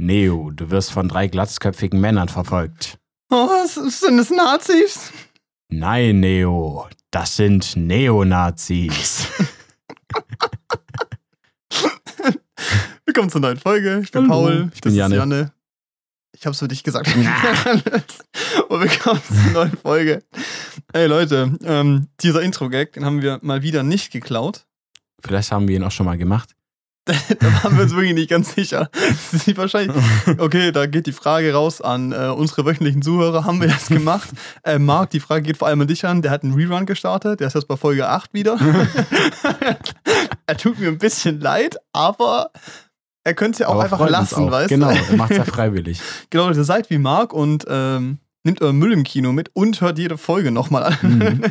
Neo, du wirst von drei glatzköpfigen Männern verfolgt. Oh, sind das Nazis? Nein, Neo, das sind Neonazis. Willkommen zur neuen Folge. Ich bin Hallo, Paul. ich bin Janne. Janne. Ich hab's für dich gesagt. Und willkommen zur neuen Folge. Ey Leute, ähm, dieser Intro-Gag, den haben wir mal wieder nicht geklaut. Vielleicht haben wir ihn auch schon mal gemacht. Da waren wir uns wirklich nicht ganz sicher. Das ist wahrscheinlich. Okay, da geht die Frage raus an äh, unsere wöchentlichen Zuhörer. Haben wir das gemacht? Äh, Marc, die Frage geht vor allem an dich an. Der hat einen Rerun gestartet. Der ist jetzt bei Folge 8 wieder. er tut mir ein bisschen leid, aber er könnte es ja auch Aber einfach lassen, auch. weißt Genau, du? er macht's ja freiwillig. Genau, ihr seid wie Marc und ähm, nimmt euer Müll im Kino mit und hört jede Folge nochmal an. Mhm.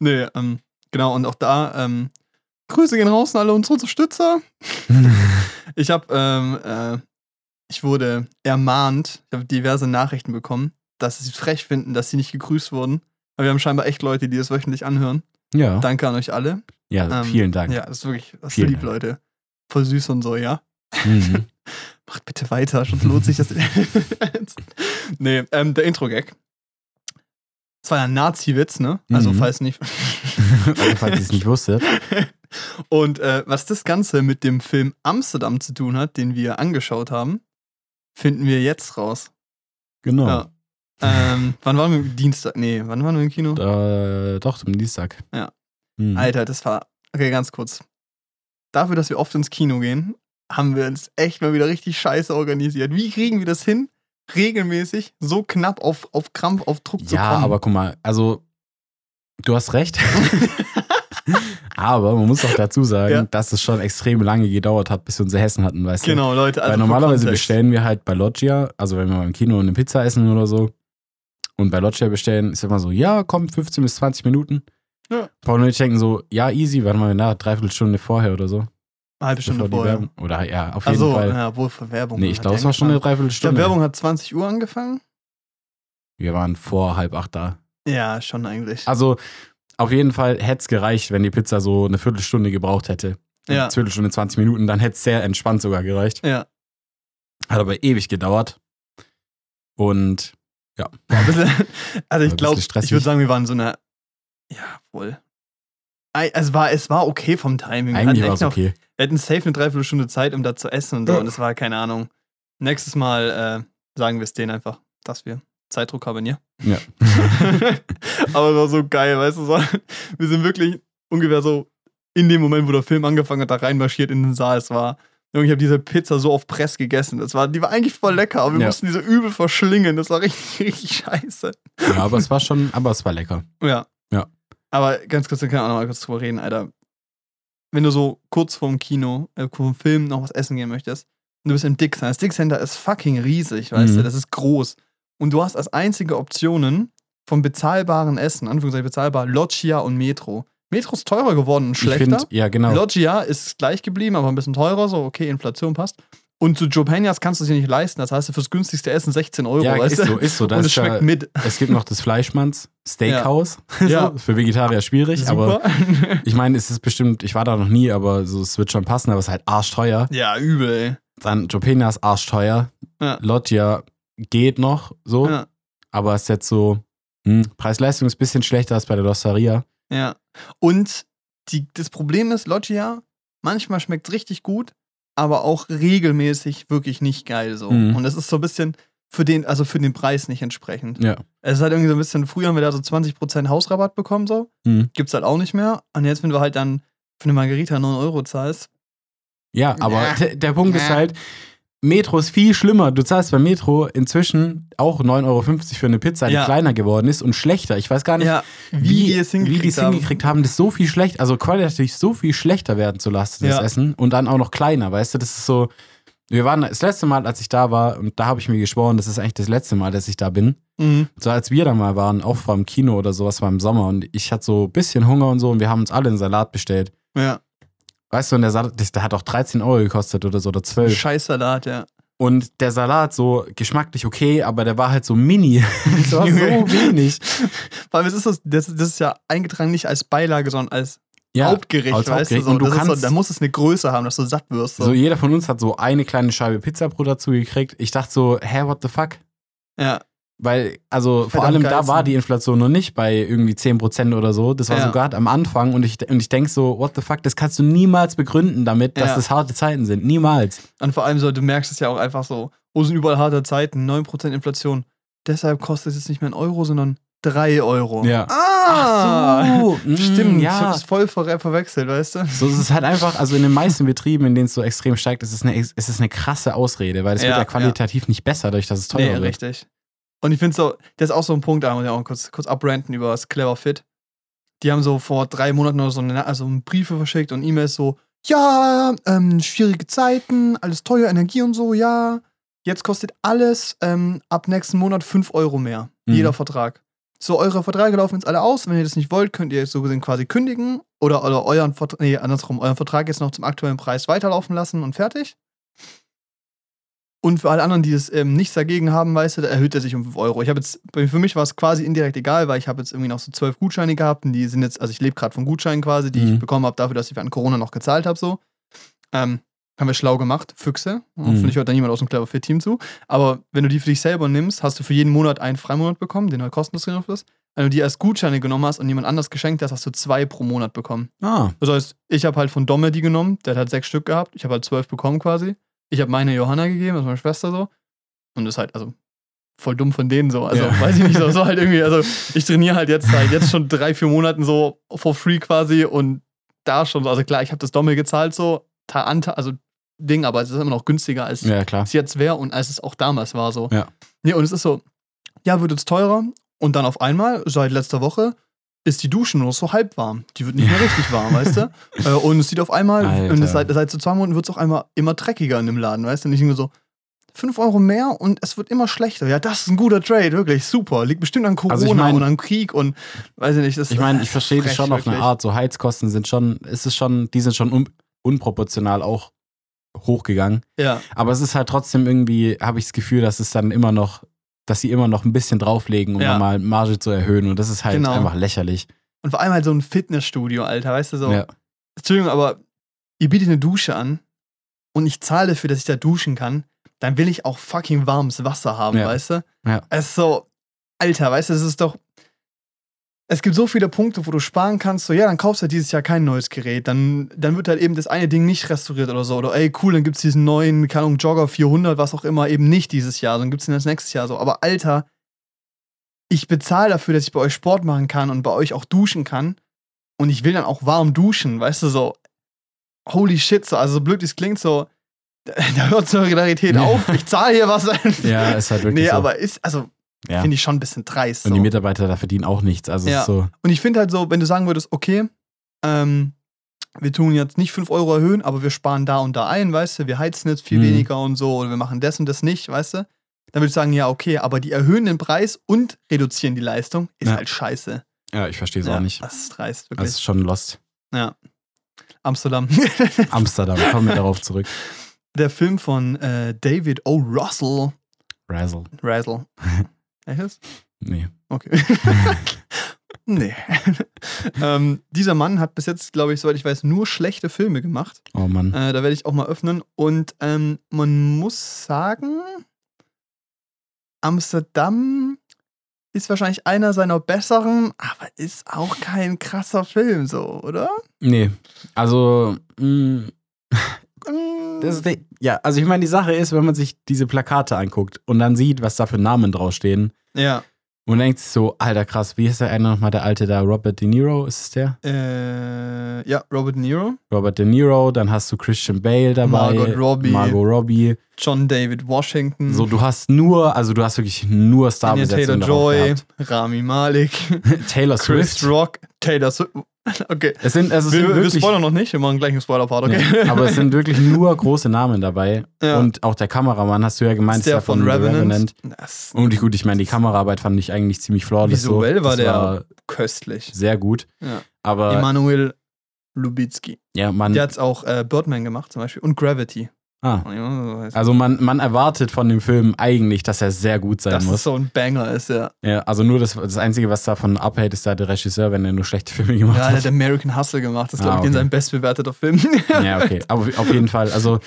nee, ähm, genau, und auch da, ähm, Grüße gehen raus an alle unsere Unterstützer. Ich habe, ähm, äh, ich wurde ermahnt, ich habe diverse Nachrichten bekommen, dass sie es frech finden, dass sie nicht gegrüßt wurden. Aber wir haben scheinbar echt Leute, die das wöchentlich anhören. Ja, Danke an euch alle. ja Ähm, vielen Dank. Ja, das ist wirklich, das ist Vielen lieb, Dank. Leute. Voll süß und so, ja. Mhm. Macht bitte weiter, sonst lohnt sich das. nee, ähm, der Intro-Gag. Das war ja ein Nazi-Witz, ne? Also, Mhm. falls nicht. Also, falls ihr es nicht wusstet. Und äh, was das Ganze mit dem Film Amsterdam zu tun hat, den wir angeschaut haben, finden wir jetzt raus. Genau. Ja. Ähm, wann waren wir? Dienstag? Nee, wann waren wir im Kino? Äh, doch, zum Dienstag. Ja. Mhm. Alter, das war. Okay, ganz kurz. Dafür, dass wir oft ins Kino gehen, haben wir uns echt mal wieder richtig scheiße organisiert. Wie kriegen wir das hin, regelmäßig so knapp auf, auf Krampf, auf Druck zu Ja, kommen? aber guck mal, also du hast recht. aber man muss auch dazu sagen, Ja. dass es schon extrem lange gedauert hat, bis wir unsere Hessen hatten, weißt du? Genau, Leute. Also Weil normalerweise bestellen wir halt bei Loggia, also wenn wir mal im Kino eine Pizza essen oder so, und bei Loggia bestellen, ist immer so, ja, komm, 15 bis 20 Minuten. Ja. Paul und ich denken so, ja, easy, warte mal, na, dreiviertel Stunde vorher oder so. Eine halbe Stunde die vorher. Werbung. Oder ja, auf jeden Also, Fall. ja, wohl für Werbung. nee, ich glaube, die es war schon eine Dreiviertelstunde. Werbung hat 20 Uhr angefangen. Wir waren vor halb acht da. Ja, schon eigentlich. Also, auf jeden Fall hätte es gereicht, wenn die Pizza so eine Viertelstunde gebraucht hätte. Ja. Eine Viertelstunde, 20 Minuten, dann hätte es sehr entspannt sogar gereicht. ja. Hat aber ewig gedauert. Und ein bisschen, also ich glaube, ich würde sagen, wir waren so eine. Ja, wohl. Es war, es war okay vom Timing. Wir eigentlich war es okay. Wir hatten safe eine Dreiviertelstunde Zeit, um da zu essen und so. Ja. Und es war keine Ahnung. Nächstes Mal äh, sagen wir es denen einfach, dass wir Zeitdruck haben, ja. Ja. Aber es war so geil, weißt du, so, wir sind wirklich ungefähr so in dem Moment, wo der Film angefangen hat, da reinmarschiert in den Saal. Es war, Junge, ich habe diese Pizza so auf Press gegessen. Das war, die war eigentlich voll lecker, aber wir Ja. mussten diese übel verschlingen. Das war richtig, richtig scheiße. Ja, aber es war schon, aber es war lecker. Ja. Ja. Aber ganz kurz, da kann ich auch noch mal kurz drüber reden, Alter. Wenn du so kurz vorm Kino, äh, vorm Film noch was essen gehen möchtest, und du bist im Dick Center. Das Dick Center ist fucking riesig, weißt Mhm. du, das ist groß. Und du hast als einzige Optionen vom bezahlbaren Essen, Anführungszeichen bezahlbar, Loggia und Metro. Metro ist teurer geworden und Ich schlechter. finde, ja, genau. Loggia ist gleich geblieben, aber ein bisschen teurer, so okay, Inflation passt. Und zu Joe Peñas kannst du es dir nicht leisten. Das heißt, fürs günstigste Essen 16 Euro, ja, weißt ist so, ist so. Da und es schmeckt ja, mit. es gibt noch das Fleischmanns Steakhouse. Ja. so, für Vegetarier schwierig, aber Super. ich meine, es ist bestimmt, ich war da noch nie, aber so, es wird schon passen, aber es ist halt arschteuer. ja, übel, ey. Dann Jopena ist arschteuer. Ja. Loggia geht noch so, Ja. aber ist jetzt so, hm, Preis-Leistung ist ein bisschen schlechter als bei der Losteria. Ja. Und die, das Problem ist, Loggia, manchmal schmeckt es richtig gut, aber auch regelmäßig wirklich nicht geil so. Mhm. Und es ist so ein bisschen für den, also für den Preis nicht entsprechend. Ja. Es ist halt irgendwie so ein bisschen, früher haben wir da so 20% Hausrabatt bekommen, so. Mhm. Gibt's halt auch nicht mehr. Und jetzt, wenn du halt dann für eine Margarita 9 Euro zahlst, Ja, aber Ja. der, der Punkt ist Ja. halt, Metro ist viel schlimmer. Du zahlst bei Metro inzwischen auch 9,50 Euro für eine Pizza, die Ja. kleiner geworden ist und schlechter. Ich weiß gar nicht, ja, wie, die es hingekriegt, wie die es haben. hingekriegt haben, das so viel schlecht, also qualitativ so viel schlechter werden zu lassen, das Ja. Essen. Und dann auch noch kleiner, weißt du? Das ist so. Wir waren das letzte Mal, als ich da war, und da habe ich mir geschworen, das ist eigentlich das letzte Mal, dass ich da bin. Mhm. So als wir da mal waren, auch vor dem Kino oder sowas, war im Sommer und ich hatte so ein bisschen Hunger und so und wir haben uns alle einen Salat bestellt. Ja. Weißt du, und der Salat, der hat auch 13 Euro gekostet oder so, oder 12. Scheiß Salat, ja. Und der Salat so geschmacklich okay, aber der war halt so mini. das war so wenig. Allem, es ist das, das, das ist ja eingetragen nicht als Beilage, sondern als Ja, Hauptgericht, als weißt Hauptgericht. du? So, Und du das ist so, kannst- da muss es eine Größe haben, dass du satt wirst. So. So, jeder von uns hat so eine kleine Scheibe Pizzabrot dazu gekriegt. Ich dachte so, hä, what the fuck? ja, Weil, also vor Halt am allem da geilsten. war die Inflation noch nicht bei irgendwie 10% oder so. Das war Ja. so gerade am Anfang und ich, und ich denke so, what the fuck, das kannst du niemals begründen damit, dass Ja. das harte Zeiten sind. Niemals. und vor allem so, du merkst es ja auch einfach so, wo sind überall harte Zeiten, 9% Inflation. Deshalb kostet es jetzt nicht mehr ein Euro, sondern 3 Euro. Ja. Ah! Ach so, mm, Stimmt, ich hab ja. das voll ver verwechselt, weißt du? So ist es halt einfach, also in den meisten Betrieben, in denen es so extrem steigt, ist es eine, ist es eine krasse Ausrede, weil es Ja, wird ja qualitativ nicht besser, dadurch, dass es teurer Nee, wird. richtig. Und ich finde so, das ist auch so ein Punkt, da muss ich auch kurz, kurz abranten über das Clever Fit. Die haben so vor drei Monaten oder so eine, also Briefe verschickt und E-Mails so, ja, ähm, schwierige Zeiten, alles teuer, Energie und so, ja. Jetzt kostet alles ähm, ab nächsten Monat 5 Euro mehr. Mhm. Jeder Vertrag. So, eure Verträge laufen jetzt alle aus. Wenn ihr das nicht wollt, könnt ihr so gesehen quasi kündigen oder, oder euren Vertrag, nee, andersrum, euren Vertrag jetzt noch zum aktuellen Preis weiterlaufen lassen und fertig. Und für alle anderen, die das ähm, nichts dagegen haben, weißt du, da erhöht er sich um 5 Euro. Ich habe jetzt, für mich war es quasi indirekt egal, weil ich habe jetzt irgendwie noch so 12 Gutscheine gehabt und die sind jetzt, also ich lebe gerade von Gutscheinen quasi, die Mhm. ich bekommen habe dafür, dass ich während Corona noch gezahlt habe, so. Ähm, haben wir schlau gemacht, Füchse. Mhm. Hoffentlich hört da niemand aus dem Clever Fit Team zu. Aber wenn du die für dich selber nimmst, hast du für jeden Monat einen Freimonat bekommen, den halt kostenlos drin ist. Wenn du die als Gutscheine genommen hast und jemand anders geschenkt hast, hast du zwei pro Monat bekommen. Ah, Das heißt, ich habe halt von Domme die genommen, der hat halt sechs Stück gehabt, ich habe halt zwölf bekommen quasi. Ich habe meine Johanna gegeben, das ist meine Schwester so. Und das ist halt, also, voll dumm von denen so. Also, Ja. weiß ich nicht, so, so halt irgendwie, also, ich trainiere halt jetzt seit jetzt schon drei, vier Monaten so for free quasi und da schon, so, also klar, ich habe das Domme gezahlt so, also Ding, aber es ist immer noch günstiger als ja klar. es jetzt wäre und als es auch damals war so. Ja. Nee, und es ist so, ja, wird jetzt teurer und dann auf einmal, seit letzter Woche, ist die Dusche nur noch so halb warm. Die wird nicht mehr richtig warm, weißt du? Äh, Und es sieht auf einmal, Alter. und es seit, seit so zwei Monaten wird es auch einmal immer dreckiger in dem Laden, weißt du? Und ich denke so, 5 Euro mehr und es wird immer schlechter. Ja, das ist ein guter Trade, wirklich super. Liegt bestimmt an Corona Also ich mein- und an Krieg und weiß ich nicht. Das Ich meine, ich verstehe das schon auf eine wirklich. Art. So Heizkosten sind schon, ist es schon, die sind schon un, unproportional auch hochgegangen. Ja, Aber es ist halt trotzdem irgendwie, habe ich das Gefühl, dass es dann immer noch, dass sie immer noch ein bisschen drauflegen, um Ja. nochmal Marge zu erhöhen. Und das ist halt Genau. einfach lächerlich. und vor allem halt so ein Fitnessstudio, Alter, weißt du so. Ja. Entschuldigung, aber ihr bietet eine Dusche an und ich zahle dafür, dass ich da duschen kann, dann will ich auch fucking warmes Wasser haben, Ja. weißt du? Ja. Es ist so, Alter, weißt du, es ist doch. Es gibt so viele Punkte, wo du sparen kannst, so, ja, dann kaufst du halt dieses Jahr kein neues Gerät. Dann, dann wird halt eben das eine Ding nicht restauriert oder so. Oder ey, cool, dann gibt's diesen neuen, keine Ahnung, Jogger 400, was auch immer, eben nicht dieses Jahr, dann gibt's den das nächstes Jahr so. Aber Alter, ich bezahle dafür, dass ich bei euch Sport machen kann und bei euch auch duschen kann. Und ich will dann auch warm duschen, weißt du, so. Holy shit, so, also so blöd es klingt, so. Da, da hört Solidarität Ja. auf. Ich zahle hier was. Ja, ist halt wirklich nee, so. aber ist, also, ja. finde ich schon ein bisschen dreist. Und So. die Mitarbeiter da verdienen auch nichts. Also Ja. so, Und ich finde halt so, wenn du sagen würdest, okay, ähm, wir tun jetzt nicht 5 Euro erhöhen, aber wir sparen da und da ein, weißt du, wir heizen jetzt viel Mhm. weniger und so, oder wir machen das und das nicht, weißt du, dann würde ich sagen, ja, okay, aber die erhöhen den Preis und reduzieren die Leistung, ist Ja. halt scheiße. ja, ich verstehe es auch nicht. Das ist dreist, Das wirklich. ist schon lost. ja. Amsterdam. Amsterdam, kommen wir darauf zurück. Der Film von äh, David O. Russell. Razzle. Russell. Echtes? Nee. Okay. nee. ähm, dieser Mann hat bis jetzt, glaube ich, soweit ich weiß, nur schlechte Filme gemacht. Oh Mann. Äh, da werde ich auch mal öffnen. Und ähm, man muss sagen, Amsterdam ist wahrscheinlich einer seiner besseren, aber ist auch kein krasser Film, so, oder? Nee. Also, mh, Mm, das ist ja, also ich meine, die Sache ist, wenn man sich diese Plakate anguckt und dann sieht, was da für Namen draufstehen ja. und denkt sich so, alter krass, wie ist der eine nochmal, der alte da, Robert De Niro, ist es der? Äh, ja, Robert De Niro, Robert De Niro, dann hast du Christian Bale dabei, Margot Robbie. Margot Robbie. John David Washington, So, du hast nur, also du hast wirklich nur Anya Starbesetzung darauf Taylor-Joy. Rami Malek, Taylor Chris Swift. Rock, Taylor Swift. Okay. Es sind, also es Wir, sind wir wirklich, spoilern noch nicht, wir machen gleich einen Spoiler-Part, okay? Ja, aber es sind wirklich nur große Namen dabei. Ja. Und auch der Kameramann, hast du ja gemeint, ist der ja von The Revenant. Das Und gut, ich meine, die Kameraarbeit fand ich eigentlich ziemlich flawless. Visuell so. war Das der war köstlich. sehr gut. Ja. Aber Emanuel Lubitsky. ja, man, Der hat auch äh, Birdman gemacht zum Beispiel und Gravity. Ah. Also man, man erwartet von dem Film eigentlich, dass er sehr gut sein dass es muss. so ein Banger ist, ja. Ja, also nur das, das Einzige, was davon abhält, ist da der Regisseur, wenn er nur schlechte Filme gemacht Ja, der hat. hat American Hustle gemacht. Das ist, Ah, glaube ich, okay. sein bestbewerteter Film. Ja, okay. Aber auf jeden Fall, also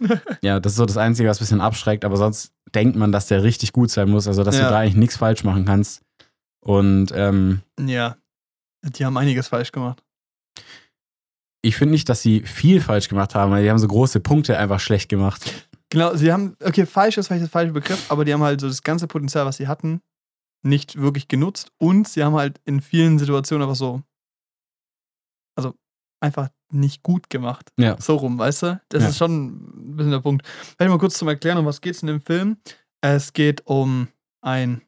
ja, das ist so das Einzige, was ein bisschen abschreckt, aber sonst denkt man, dass der richtig gut sein muss, also dass Ja. du da eigentlich nichts falsch machen kannst. Und ähm, ja. Die haben einiges falsch gemacht. Ich finde nicht, dass sie viel falsch gemacht haben, weil die haben so große Punkte einfach schlecht gemacht. Genau, sie haben, okay, falsch ist vielleicht der falsche Begriff, aber die haben halt so das ganze Potenzial, was sie hatten, nicht wirklich genutzt und sie haben halt in vielen Situationen einfach so, also einfach nicht gut gemacht. Ja. So rum, weißt du? Das Ja. ist schon ein bisschen der Punkt. Vielleicht mal kurz zum Erklären, um was geht es in dem Film. Es geht um ein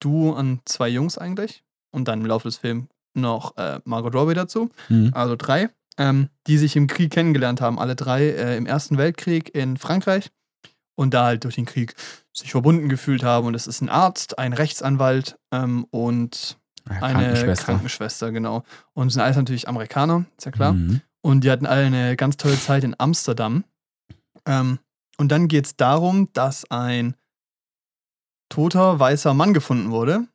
Duo an zwei Jungs eigentlich und dann im Laufe des Films noch äh, Margot Robbie dazu Mhm. also drei, ähm, die sich im Krieg kennengelernt haben. Alle drei äh, im Ersten Weltkrieg in Frankreich und da halt durch den Krieg sich verbunden gefühlt haben. Und es ist ein Arzt, ein Rechtsanwalt ähm, und Ja, eine Krankenschwester. Krankenschwester, genau. Und sind alles natürlich Amerikaner, ist ja klar. Mhm. Und die hatten alle eine ganz tolle Zeit in Amsterdam. Ähm, und dann geht es darum, dass ein toter weißer Mann gefunden wurde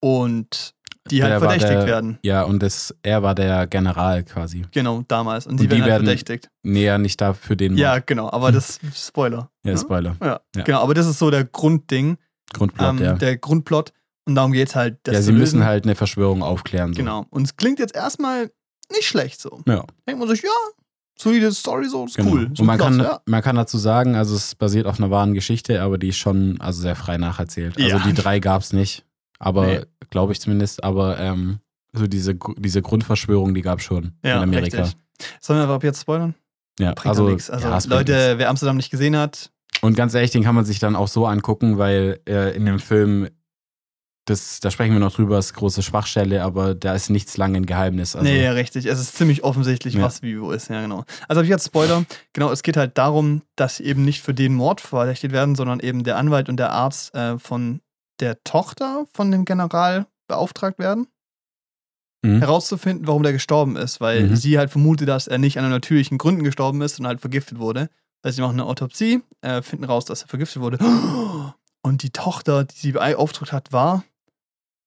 und die halt verdächtigt der- werden. Ja, und das, er war der General quasi. Genau, damals. Und, sie Und die werden halt verdächtigt. Näher nicht da für den Ja, genau, aber das Spoiler. ja, ne? Spoiler. Ja, Ja. genau, aber das ist so der Grundding, Grundplot, ähm, ja. der Grundplot. Und darum geht es halt, das ja, sie müssen lösen. halt eine Verschwörung aufklären. So. Genau. Und es klingt jetzt erstmal nicht schlecht so. Ja, Denkt man sich, ja, solide Story so, ist genau. cool. Und So man Plot, kann, ja. man kann dazu sagen, also es basiert auf einer wahren Geschichte, aber die ist schon also sehr frei nacherzählt. Also Ja. die drei gab es nicht. Aber Nee. glaube ich zumindest, aber ähm, so diese, diese Grundverschwörung, die gab es schon ja, in Amerika. Richtig. Sollen wir aber ab jetzt spoilern? Ja, Bringt also, also, nichts. Also ja, Leute, wer Amsterdam nicht gesehen hat, Und ganz ehrlich, den kann man sich dann auch so angucken, weil äh, in dem Film, das, da sprechen wir noch drüber, ist große Schwachstelle, aber da ist nichts lange ein Geheimnis. Also, nee, ja, richtig. Es ist ziemlich offensichtlich, Ja. was wie wo ist. Ja, genau. Also habe ich jetzt Spoiler. Genau, es geht halt darum, dass sie eben nicht für den Mord verdächtigt werden, sondern eben der Anwalt und der Arzt äh, von der Tochter von dem General beauftragt werden, Mhm. herauszufinden, warum der gestorben ist, weil Mhm. sie halt vermutet, dass er nicht an natürlichen Gründen gestorben ist und halt vergiftet wurde. Also sie machen eine Autopsie, äh, finden raus, dass er vergiftet wurde. Und die Tochter, die sie beauftragt hat, war,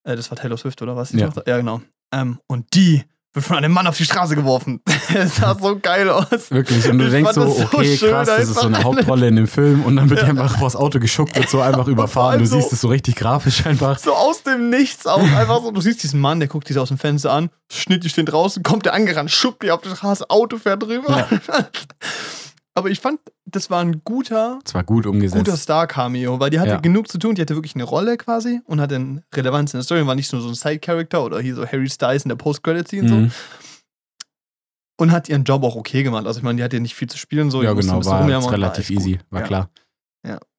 äh, das war Taylor Swift oder was? Ja. Tochter? ja, genau. Ähm, und die wird von einem Mann auf die Straße geworfen. Es sah so geil aus. Wirklich, und du Ich denkst so, das so okay, schön krass, das ist so eine. Hauptrolle in dem Film und dann wird die einfach vors Auto geschuckt, wird so einfach überfahren. Du so- siehst es so richtig grafisch einfach. So aus dem Nichts auch einfach so. Du siehst diesen Mann, der guckt sich aus dem Fenster an, Schnitt, die stehen draußen, kommt der angerannt, schuckt die auf die Straße, Auto fährt drüber. Aber ich fand, das war ein guter, Es war gut umgesetzt. guter Star-Cameo, weil die hatte Ja. genug zu tun, die hatte wirklich eine Rolle quasi und hatte eine Relevanz in der Story, war nicht nur so ein Side-Character oder hier so Harry Styles in der Post-Credit-Scene Mhm. so. Und hat ihren Job auch okay gemacht. Also ich meine, die hatte nicht viel zu spielen, so. Ja, ein genau, war war relativ gut. easy, war Ja. klar.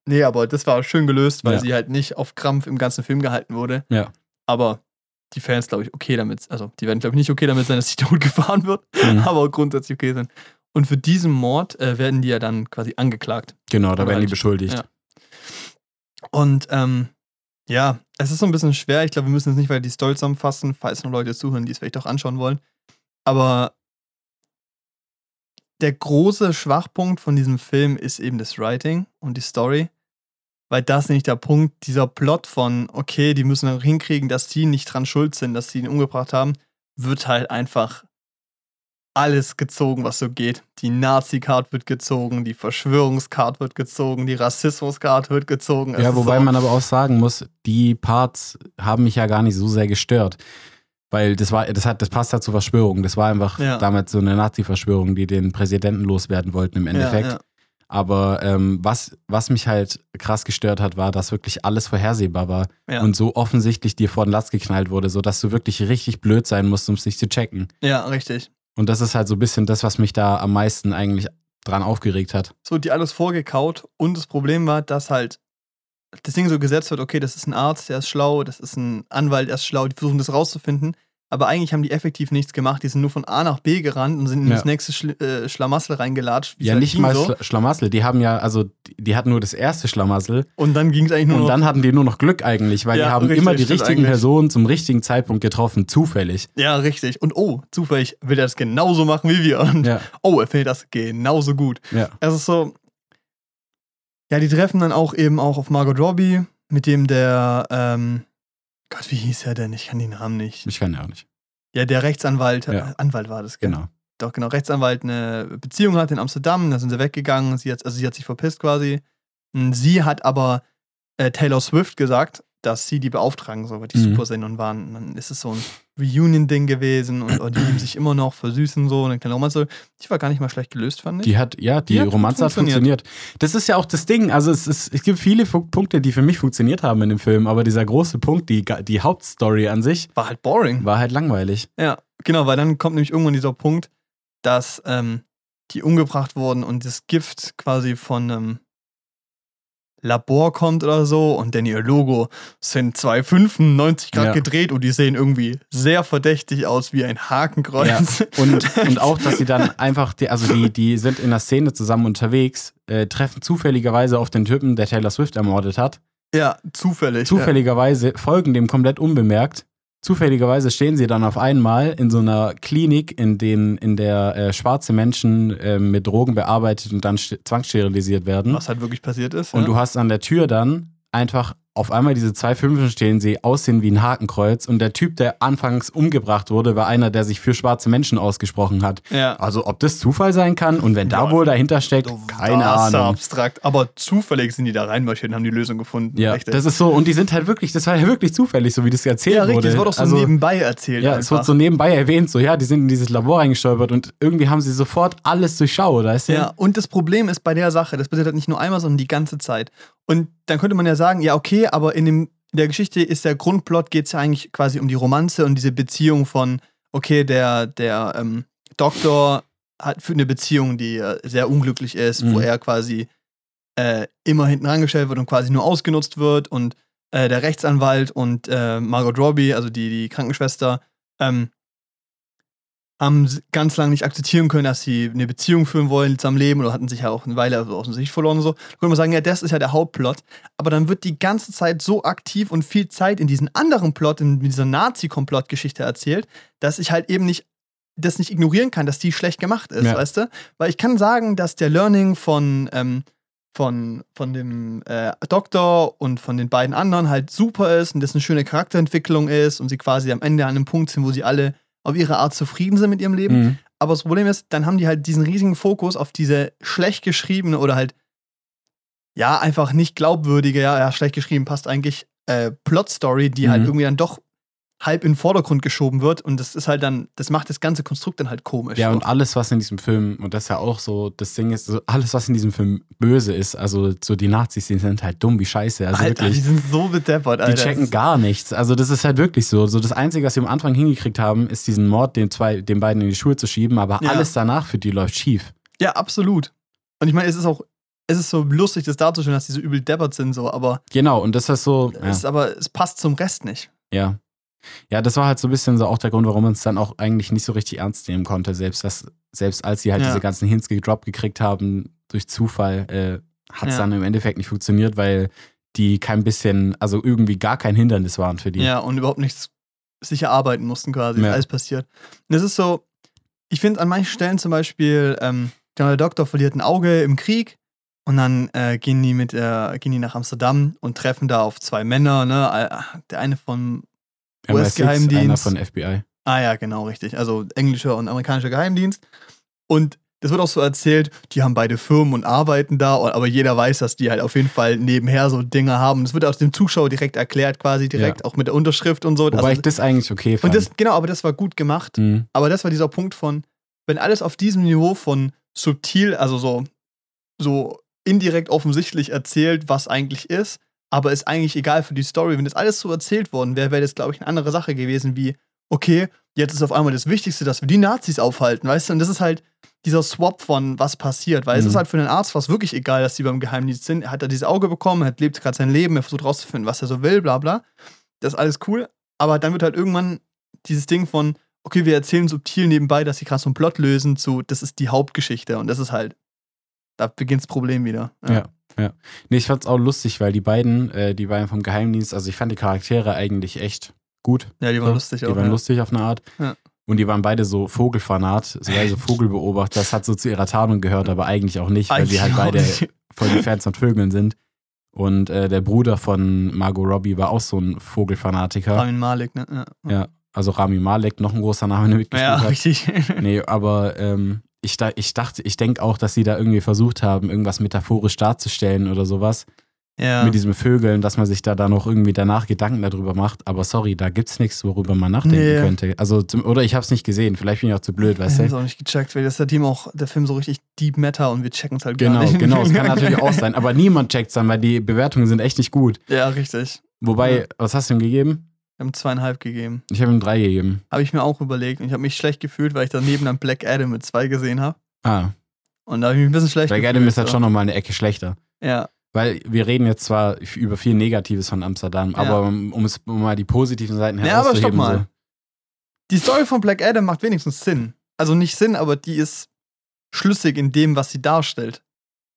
Nee, aber das war schön gelöst, weil Ja. sie halt nicht auf Krampf im ganzen Film gehalten wurde. Ja. Aber die Fans, glaube ich, okay damit, also die werden, glaube ich, nicht okay damit sein, dass die gut gefahren wird, Mhm. aber grundsätzlich okay sind. Und für diesen Mord äh, werden die ja dann quasi angeklagt. Genau, da Oder werden die halt- beschuldigt. ja. Und ähm, ja, es ist so ein bisschen schwer. Ich glaube, wir müssen jetzt nicht weiter die Story zusammenfassen, falls noch Leute zuhören, die es vielleicht auch anschauen wollen. Aber der große Schwachpunkt von diesem Film ist eben das Writing und die Story. Weil das nicht der Punkt, dieser Plot von, okay, die müssen noch hinkriegen, dass die nicht dran schuld sind, dass sie ihn umgebracht haben, wird halt einfach alles gezogen, was so geht. Die Nazi-Card wird gezogen, die Verschwörungscard wird gezogen, die Rassismus-Card wird gezogen. Es Ja, wobei so, man aber auch sagen muss, die Parts haben mich ja gar nicht so sehr gestört. Weil das war, das hat, das passt ja zur Verschwörung. Das war einfach Ja. damals so eine Nazi-Verschwörung, die den Präsidenten loswerden wollten im Endeffekt. Ja, ja. Aber ähm, was, was mich halt krass gestört hat, war, dass wirklich alles vorhersehbar war Ja. und so offensichtlich dir vor den Latz geknallt wurde, sodass du wirklich richtig blöd sein musst, um es nicht zu checken. ja, richtig. Und das ist halt so ein bisschen das, was mich da am meisten eigentlich dran aufgeregt hat. So, die alles vorgekaut. Und das Problem war, dass halt das Ding so gesetzt wird, okay, das ist ein Arzt, der ist schlau, das ist ein Anwalt, der ist schlau, die versuchen das rauszufinden. Aber eigentlich haben die effektiv nichts gemacht. Die sind nur von A nach B gerannt und sind in Ja. das nächste Schl äh, Schlamassel reingelatscht. Ja, nicht mal so. Schla Schlamassel. Die haben ja, also die, hatten nur das erste Schlamassel Und dann ging es eigentlich nur und noch. dann hatten die nur noch Glück eigentlich, weil Ja, die haben richtig, immer die richtigen eigentlich. Personen zum richtigen Zeitpunkt getroffen, zufällig. ja, richtig. Und oh, zufällig will er das genauso machen wie wir. Und Ja, oh, er findet das genauso gut. ja. Es ist so, Ja, die treffen dann auch eben auch auf Margot Robbie, mit dem der, ähm, Gott, wie hieß er denn? Ich kann den Namen nicht. Ich kann ja auch nicht. Ja, der Rechtsanwalt, Ja. Anwalt war das, gell? Genau. Doch, genau, Rechtsanwalt eine Beziehung hat in Amsterdam, da sind sie weggegangen, sie hat, also sie hat sich verpisst quasi. Und Sie hat aber äh, Taylor Swift gesagt, dass sie die beauftragen soll, weil die Mhm. super sind und waren. Und dann ist es so ein Reunion-Ding gewesen und, und die lieben sich immer noch, versüßen so. Und eine kleine Romanze. Die war gar nicht mal schlecht gelöst, fand ich. Die hat, ja, die, Die hat Romanze hat funktioniert. Das ist ja auch das Ding. Also es, ist, es gibt viele Punkte, die für mich funktioniert haben in dem Film, aber dieser große Punkt, die, die Hauptstory an sich, war halt boring. war halt langweilig. Ja, genau, weil dann kommt nämlich irgendwann dieser Punkt, dass ähm, die umgebracht wurden und das Gift quasi von einem Labor kommt oder so und denn ihr Logo sind zwei Fünfen 90 Grad Ja. gedreht und die sehen irgendwie sehr verdächtig aus wie ein Hakenkreuz. Und, und auch, dass sie dann einfach, die, also die, die sind in der Szene zusammen unterwegs, äh, treffen zufälligerweise auf den Typen, der Taylor Swift ermordet hat. ja, zufällig. Zufälligerweise folgen dem komplett unbemerkt. Zufälligerweise stehen sie dann auf einmal in so einer Klinik, in, den, in der äh, schwarze Menschen äh, mit Drogen bearbeitet und dann st- zwangssterilisiert werden. Was halt wirklich passiert ist. Und ja. du hast an der Tür dann einfach auf einmal diese zwei Fünfen stehen, sie aussehen wie ein Hakenkreuz. Und der Typ, der anfangs umgebracht wurde, war einer, der sich für schwarze Menschen ausgesprochen hat. ja. Also ob das Zufall sein kann und wenn da Ja, wohl dahinter steckt, keine Das ist Ahnung. abstrakt. Aber zufällig sind die da reinmarschiert und haben die Lösung gefunden. Ja, Richtig. das ist so, und die sind halt wirklich, das war ja wirklich zufällig, so wie das erzählt ja, richtig. wurde. Es wurde auch so Also, nebenbei erzählt. Ja, einfach. es wird so nebenbei erwähnt, so ja, die sind in dieses Labor reingestolpert und irgendwie haben sie sofort alles durchschaut, weißt du? Ja, und das Problem ist bei der Sache, das passiert halt nicht nur einmal, sondern die ganze Zeit. Und dann könnte man ja sagen, ja, okay, aber in, dem, in der Geschichte ist der Grundplot, geht es ja eigentlich quasi um die Romanze und diese Beziehung von, okay, der, der ähm, Doktor hat für eine Beziehung, die äh, sehr unglücklich ist, wo Mhm. er quasi äh, immer hinten rangestellt wird und quasi nur ausgenutzt wird und äh, der Rechtsanwalt und äh, Margot Robbie, also die, die Krankenschwester, ähm, haben ganz lange nicht akzeptieren können, dass sie eine Beziehung führen wollen zusammen leben oder hatten sich ja auch eine Weile aus dem Sicht verloren und so. Da könnte man sagen, ja, das ist ja der Hauptplot. Aber dann wird die ganze Zeit so aktiv und viel Zeit in diesen anderen Plot, in dieser Nazi-Komplott-Geschichte erzählt, dass ich halt eben nicht das nicht ignorieren kann, dass die schlecht gemacht ist, Ja. weißt du? Weil ich kann sagen, dass der Learning von, ähm, von, von dem äh, Doktor und von den beiden anderen halt super ist und das eine schöne Charakterentwicklung ist und sie quasi am Ende an einem Punkt sind, wo sie alle auf ihre Art zufrieden sind mit ihrem Leben. Mhm. Aber das Problem ist, dann haben die halt diesen riesigen Fokus auf diese schlecht geschriebene oder halt, ja, einfach nicht glaubwürdige, ja, ja schlecht geschrieben passt eigentlich, äh, Plot-Story, die halt Mhm. irgendwie dann doch halb in den Vordergrund geschoben wird. Und das ist halt dann, das macht das ganze Konstrukt dann halt komisch. Ja, und alles, was in diesem Film, und das ist ja auch so, das Ding ist, so alles, was in diesem Film böse ist, also so die Nazis, die sind halt dumm wie Scheiße. Also Alter, die wirklich. sind so bedeppert, Die Alter. checken gar nichts. Also, das ist halt wirklich so. So, das Einzige, was sie am Anfang hingekriegt haben, ist diesen Mord den, zwei, den beiden in die Schuhe zu schieben, aber Ja. alles danach für die läuft schief. Ja, absolut. Und ich meine, es ist auch, es ist so lustig, das darzustellen, dass die so übel deppert sind, so, aber, Genau, und das ist so. Ja. es, ist aber es passt zum Rest nicht. Ja. Ja, das war halt so ein bisschen so auch der Grund, warum man es dann auch eigentlich nicht so richtig ernst nehmen konnte. Selbst, das, selbst als sie halt Ja. diese ganzen Hints gedroppt gekriegt haben, durch Zufall, äh, hat es Ja. dann im Endeffekt nicht funktioniert, weil die kein bisschen, also irgendwie gar kein Hindernis waren für die. Ja, und überhaupt nichts sich erarbeiten mussten quasi, Ja. alles passiert. Und es ist so, ich finde an manchen Stellen zum Beispiel, ähm, der Doktor verliert ein Auge im Krieg und dann äh, gehen, die mit, äh, gehen die nach Amsterdam und treffen da auf zwei Männer, ne? Äh, Der eine von MI6, US-Geheimdienst. Einer von FBI. Ah ja, genau, richtig. Also englischer und amerikanischer Geheimdienst. Und das wird auch so erzählt, die haben beide Firmen und arbeiten da, aber jeder weiß, dass die halt auf jeden Fall nebenher so Dinge haben. Das wird auch dem Zuschauer direkt erklärt, quasi direkt, Ja. auch mit der Unterschrift und so. Wobei Also- ich das eigentlich okay fand. und das, genau, aber das war gut gemacht. Mhm. Aber das war dieser Punkt von, wenn alles auf diesem Niveau von subtil, also so, so indirekt offensichtlich erzählt, was eigentlich ist, aber ist eigentlich egal für die Story. Wenn das alles so erzählt worden wäre, wäre das, glaube ich, eine andere Sache gewesen, wie, okay, jetzt ist auf einmal das Wichtigste, dass wir die Nazis aufhalten, weißt du? Und das ist halt dieser Swap von was passiert, weil es Mhm. ist halt für den Arzt fast wirklich egal, dass die beim Geheimdienst sind. Er hat da dieses Auge bekommen, er lebt gerade sein Leben, er versucht rauszufinden, was er so will, bla bla. Das ist alles cool, aber dann wird halt irgendwann dieses Ding von, okay, wir erzählen subtil nebenbei, dass sie gerade so einen Plot lösen, zu, das ist die Hauptgeschichte und das ist halt, da beginnt das Problem wieder. Ja. Ja. Nee, ich fand's auch lustig, weil die beiden, äh, die beiden vom Geheimdienst, also ich fand die Charaktere eigentlich echt gut. Ja, die waren So, lustig Die auch. waren ja. lustig auf eine Art. Ja. Und die waren beide so Vogelfanat, so, also Vogelbeobachter. Das hat so zu ihrer Tarnung gehört, aber eigentlich auch nicht, weil sie halt beide nicht. voll die Fans von Vögeln sind. Und äh, der Bruder von Margot Robbie war auch so ein Vogelfanatiker. Ramin Malik, ne? Ja, Ja, also Rami Malek, noch ein großer Name, der mitgespielt ja hat. richtig. Nee, aber ähm, ich, da, ich dachte, ich denke auch, dass sie da irgendwie versucht haben, irgendwas metaphorisch darzustellen oder sowas ja. mit diesen Vögeln, dass man sich da dann noch irgendwie danach Gedanken darüber macht. Aber sorry, da gibt's nichts, worüber man nachdenken Nee. könnte. Also, zum, oder ich habe es nicht gesehen. Vielleicht bin ich auch zu blöd, Ich weißt hab's du? auch nicht gecheckt, weil das ist der Team auch, der Film so richtig Deep Meta und wir checken es halt gar Genau, nicht. genau. Es kann natürlich auch sein. Aber niemand checkt's dann, weil die Bewertungen sind echt nicht gut. Ja, richtig. Wobei, Ja. was hast du ihm gegeben? Wir haben zweieinhalb gegeben. Ich habe ihm drei gegeben. Habe ich mir auch überlegt und ich habe mich schlecht gefühlt, weil ich daneben dann Black Adam mit zwei gesehen habe. Ah, Und da habe ich mich ein bisschen schlecht Black gefühlt. Adam ist halt so. schon nochmal eine Ecke schlechter. Ja, Weil wir reden jetzt zwar über viel Negatives von Amsterdam, Ja. aber um, um es um mal die positiven Seiten Ja, aber stopp herauszuheben. mal. so. die Story von Black Adam macht wenigstens Sinn. Also nicht Sinn, aber die ist schlüssig in dem, was sie darstellt.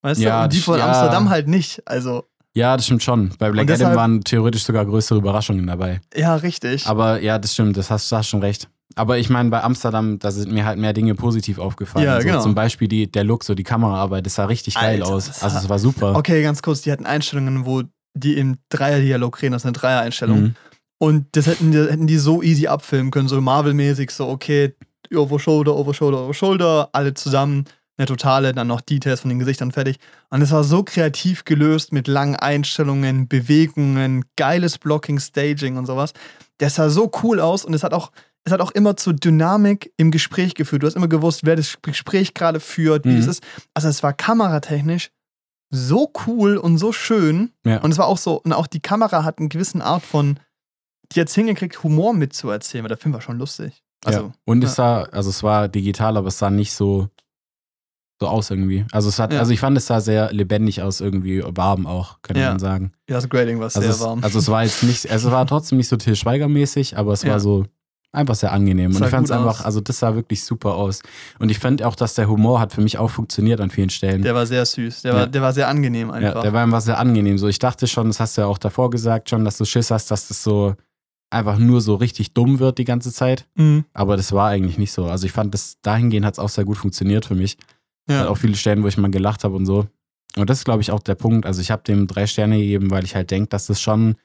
Weißt Ja, du? Und die von ja. Amsterdam halt nicht. Also, Ja, das stimmt schon. Bei Black Und Adam deshalb- waren theoretisch sogar größere Überraschungen dabei. ja, richtig. Aber ja, das stimmt, das hast du hast schon recht. Aber ich meine, bei Amsterdam, da sind mir halt mehr Dinge positiv aufgefallen. Ja, so, genau. Zum Beispiel die, der Look, so die Kameraarbeit, das sah richtig geil Alter, aus. das Also es war super. Okay, ganz kurz, die hatten Einstellungen, wo die im Dreierdialog reden, das ist eine Dreiereinstellung. Mhm. Und das hätten die, hätten die so easy abfilmen können, so Marvel-mäßig, so okay, over shoulder, over shoulder, over shoulder, alle zusammen, eine totale, dann noch Details von den Gesichtern fertig. Und es war so kreativ gelöst mit langen Einstellungen, Bewegungen, geiles Blocking, Staging und sowas. Das sah so cool aus und es hat auch, es hat auch immer zu Dynamik im Gespräch geführt. Du hast immer gewusst, wer das Gespräch gerade führt, wie Mhm. es ist. Also es war kameratechnisch so cool und so schön. Ja. Und es war auch so, und auch die Kamera hat eine gewisse Art von, die hat es hingekriegt, Humor mitzuerzählen, weil der Film war schon lustig. Also, ja. Und es ja. sah, also es war digital, aber es sah nicht so, so aus irgendwie. Also es hat, Ja. also ich fand, es sah sehr lebendig aus, irgendwie warm auch, könnte Ja. man sagen. ja, das Grading war Also sehr es, warm. also es war jetzt nicht, also es war trotzdem nicht so Till Schweiger-mäßig, aber es Ja. war so einfach sehr angenehm. Und ich fand es einfach, aus. also das sah wirklich super aus. Und ich fand auch, dass der Humor hat für mich auch funktioniert an vielen Stellen. der war sehr süß. Der, Ja. war, der war sehr angenehm ja, einfach. der war einfach sehr angenehm. So, ich dachte schon, das hast du ja auch davor gesagt, schon, dass du Schiss hast, dass das so einfach nur so richtig dumm wird die ganze Zeit. mhm. Aber das war eigentlich nicht so. Also ich fand, das dahingehend hat es auch sehr gut funktioniert für mich. Ja. auch viele Stellen, wo ich mal gelacht habe und so. Und das ist, glaube ich, auch der Punkt. Also ich habe dem drei Sterne gegeben, weil ich halt denke, dass das schon,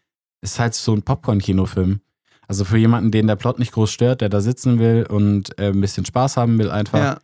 ist halt so ein Popcorn-Kinofilm. Also für jemanden, den der Plot nicht groß stört, der da sitzen will und äh, ein bisschen Spaß haben will, einfach ja.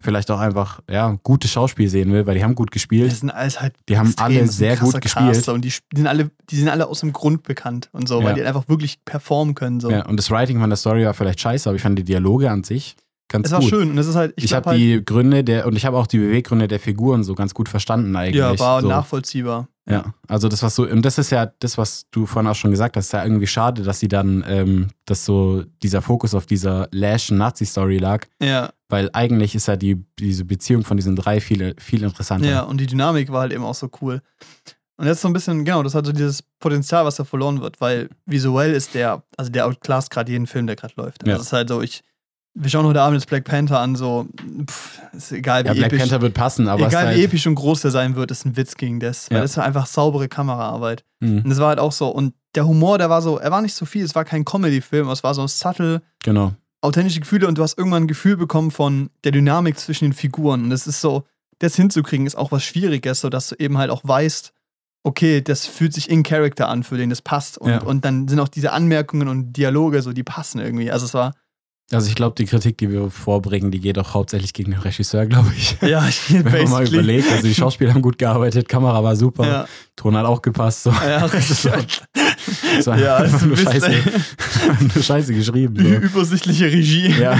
vielleicht auch einfach, ja, gutes Schauspiel sehen will, weil die haben gut Die gespielt. sind alles halt Die haben alle sehr gut gespielt. Caster Und die, die, sind alle, die sind alle aus dem Grund bekannt und so, Ja. weil die einfach wirklich performen können. So. Ja, und das Writing von der Story war vielleicht scheiße, aber ich fand die Dialoge an sich ganz Es war gut. schön und es ist halt, ich, Ich, habe halt, die Gründe der, und ich habe auch die Beweggründe der Figuren so ganz gut verstanden eigentlich. ja, war so. nachvollziehbar. Ja, also das was so, und das ist ja das, was du vorhin auch schon gesagt hast, ist ja irgendwie schade, dass sie dann, ähm, dass so dieser Fokus auf dieser Lash-Nazi-Story lag, Ja, weil eigentlich ist ja die, diese Beziehung von diesen drei viel, viel interessanter. ja, und die Dynamik war halt eben auch so cool. Und jetzt so ein bisschen, genau, das hat so dieses Potenzial, was da verloren wird, weil visuell ist der, also der outclassed gerade jeden Film, der gerade läuft. Ja. Das ist halt so, ich, wir schauen heute Abend jetzt Black Panther an, so, pff, ist egal, wie Ja, Black episch, Panther wird passen, aber egal wie halt, episch und groß der sein wird, ist ein Witz gegen das, weil Ja. das war einfach saubere Kameraarbeit. Hm, Und das war halt auch so, und der Humor, der war so, er war nicht so viel, es war kein Comedy-Film, es war so subtle, genau. authentische Gefühle und du hast irgendwann ein Gefühl bekommen von der Dynamik zwischen den Figuren. Und das ist so, das hinzukriegen, ist auch was Schwieriges, so dass du eben halt auch weißt, okay, das fühlt sich in Character an, für den das passt. Und, Ja. und dann sind auch diese Anmerkungen und Dialoge so, die passen irgendwie. Also es war, Also ich glaube, die Kritik, die wir vorbringen, die geht auch hauptsächlich gegen den Regisseur, glaube ich. ja, Wenn man mal basically. überlegt, also die Schauspieler haben gut gearbeitet, Kamera war super, Ja, Ton hat auch gepasst. So. ja, Das ist so- Das war ja, einfach nur scheiße, nur scheiße geschrieben. So. übersichtliche Regie. Ja.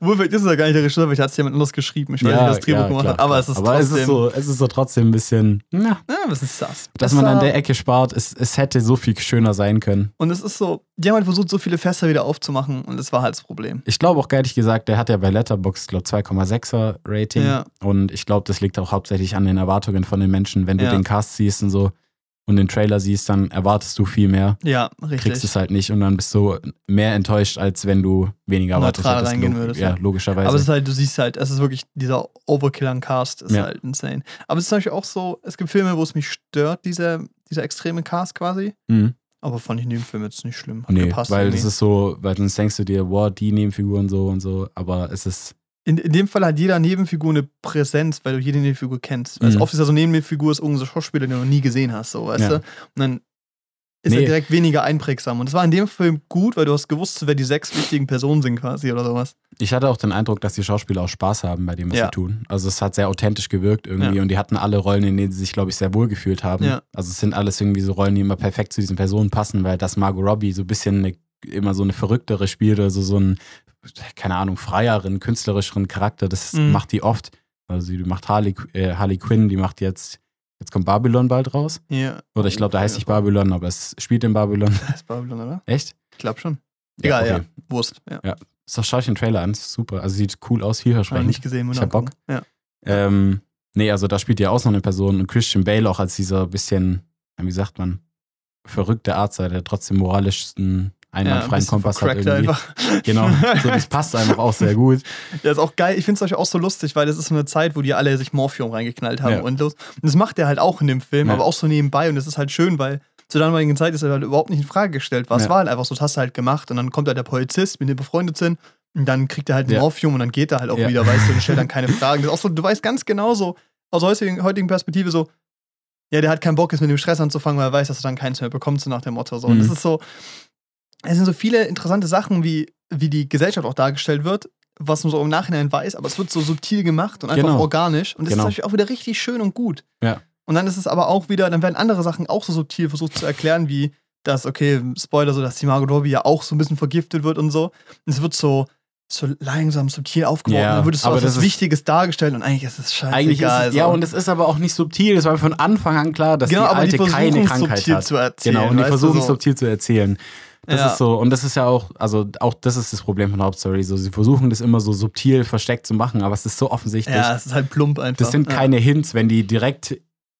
Obwohl, vielleicht ist es ja gar nicht der Regisseur, vielleicht hat es jemand anderes geschrieben. Ich weiß nicht, wer das Drehbuch gemacht klar, hat, aber es ist aber trotzdem, es ist so, es ist so trotzdem ein bisschen, na, ja, was ist das? dass man an war- der Ecke spart, es, es hätte so viel schöner sein können. Und es ist so, die haben halt versucht, so viele Fässer wieder aufzumachen und das war halt das Problem. Ich glaube auch ehrlich gesagt, der hat ja bei Letterboxd, glaube 2,6er Rating. Ja. Und ich glaube, das liegt auch hauptsächlich an den Erwartungen von den Menschen. Wenn du Ja. den Cast siehst und so und den Trailer siehst, dann erwartest du viel mehr, Ja, richtig. kriegst es halt nicht und dann bist du mehr enttäuscht, als wenn du weniger erwartet Neutral hättest. reingehen würdest, Ja, logischerweise. Aber es ist halt, du siehst halt, es ist wirklich dieser Overkill an Cast ist Ja. halt insane. Aber es ist Beispiel auch so, es gibt Filme, wo es mich stört, dieser, dieser extreme Cast quasi. mhm. Aber fand ich in dem Film jetzt nicht schlimm. Hat Nee, gepasst weil irgendwie. das ist so, weil sonst denkst du dir, wow, die Nebenfiguren so und so, aber es ist, in, in dem Fall hat jeder Nebenfigur eine Präsenz, weil du jede Nebenfigur kennst. Weil Mhm. oft ist ja so eine Nebenfigur ist irgendein so Schauspieler, den du noch nie gesehen hast, so, weißt Ja. du? Und dann ist Nee. er direkt weniger einprägsam. Und das war in dem Film gut, weil du hast gewusst, wer die sechs wichtigen Personen sind quasi oder sowas. Ich hatte auch den Eindruck, dass die Schauspieler auch Spaß haben bei dem, was Ja. sie tun. Also es hat sehr authentisch gewirkt irgendwie Ja. und die hatten alle Rollen, in denen sie sich, glaube ich, sehr wohl gefühlt haben. Ja. Also es sind alles irgendwie so Rollen, die immer perfekt zu diesen Personen passen, weil das Margot Robbie so ein bisschen eine, immer so eine verrücktere spielt oder so, so einen, keine Ahnung, freieren, künstlerischeren Charakter. Das Mhm. macht die oft. Also die macht Harley, äh, Harley Quinn, die macht jetzt, jetzt kommt Babylon bald raus. Ja. Oder ich glaube, da heißt nicht Babylon, aber es spielt in Babylon. Das ist Babylon, oder? Echt? Ich glaube schon. Egal, ja. okay. Wurst. Ja. So, schau ich den Trailer an, super. Also sieht cool aus, Habe ich vielversprechend. nicht gesehen. Ich hab. Bock. Ja. Ähm, nee, also da spielt ja auch noch eine Person und Christian Bale auch als dieser bisschen, ja, wie sagt man, verrückte Arzt, der trotzdem moralischsten einwandfreien bisschen Kompass hat irgendwie. einfach. Genau, so, das passt einfach auch sehr gut. Ja, ist auch geil. Ich finde es euch auch so lustig, weil das ist so eine Zeit, wo die alle sich Morphium reingeknallt haben Ja. und los. Und das macht er halt auch in dem Film, Ja. aber auch so nebenbei. Und das ist halt schön, weil zur damaligen Zeit ist er halt überhaupt nicht in Frage gestellt. Was Ja. war halt einfach so, das hast du halt gemacht. Und dann kommt halt der Polizist, mit dem befreundet sind. Und dann kriegt er halt ein Ja. Morphium und dann geht er halt auch Ja. wieder, weißt du, und stellt dann keine Fragen. Das ist auch so, du weißt ganz genau so, aus heutigen, heutigen Perspektive so, ja, der hat keinen Bock, jetzt mit dem Stress anzufangen, weil er weiß, dass er dann keins mehr bekommt, so nach dem Motto. So. Und Mhm. das ist so, es sind so viele interessante Sachen, wie, wie die Gesellschaft auch dargestellt wird, was man so im Nachhinein weiß, aber es wird so subtil gemacht und einfach Genau. organisch. Und das Genau. ist natürlich auch wieder richtig schön und gut. Ja. Und dann ist es aber auch wieder, dann werden andere Sachen auch so subtil versucht zu erklären, wie dass, okay, Spoiler, so, dass die Margot Robbie ja auch so ein bisschen vergiftet wird und so. Und es wird so, so langsam subtil aufgebaut. Und dann wird es so aber als das was ist- Wichtiges dargestellt und eigentlich ist es scheißegal. Eigentlich ist es, ja, und es ist aber auch nicht subtil. Es war von Anfang an klar, dass genau, die alte die keine Krankheit subtil hat. zu erzählen. Genau, und die du, versuchen es so. subtil zu erzählen. Das Ja. ist so, und das ist ja auch, also auch das ist das Problem von Hauptstory. So, sie versuchen das immer so subtil versteckt zu machen, aber es ist so offensichtlich. Ja, es ist halt plump einfach. das sind ja. keine Hints, wenn die direkt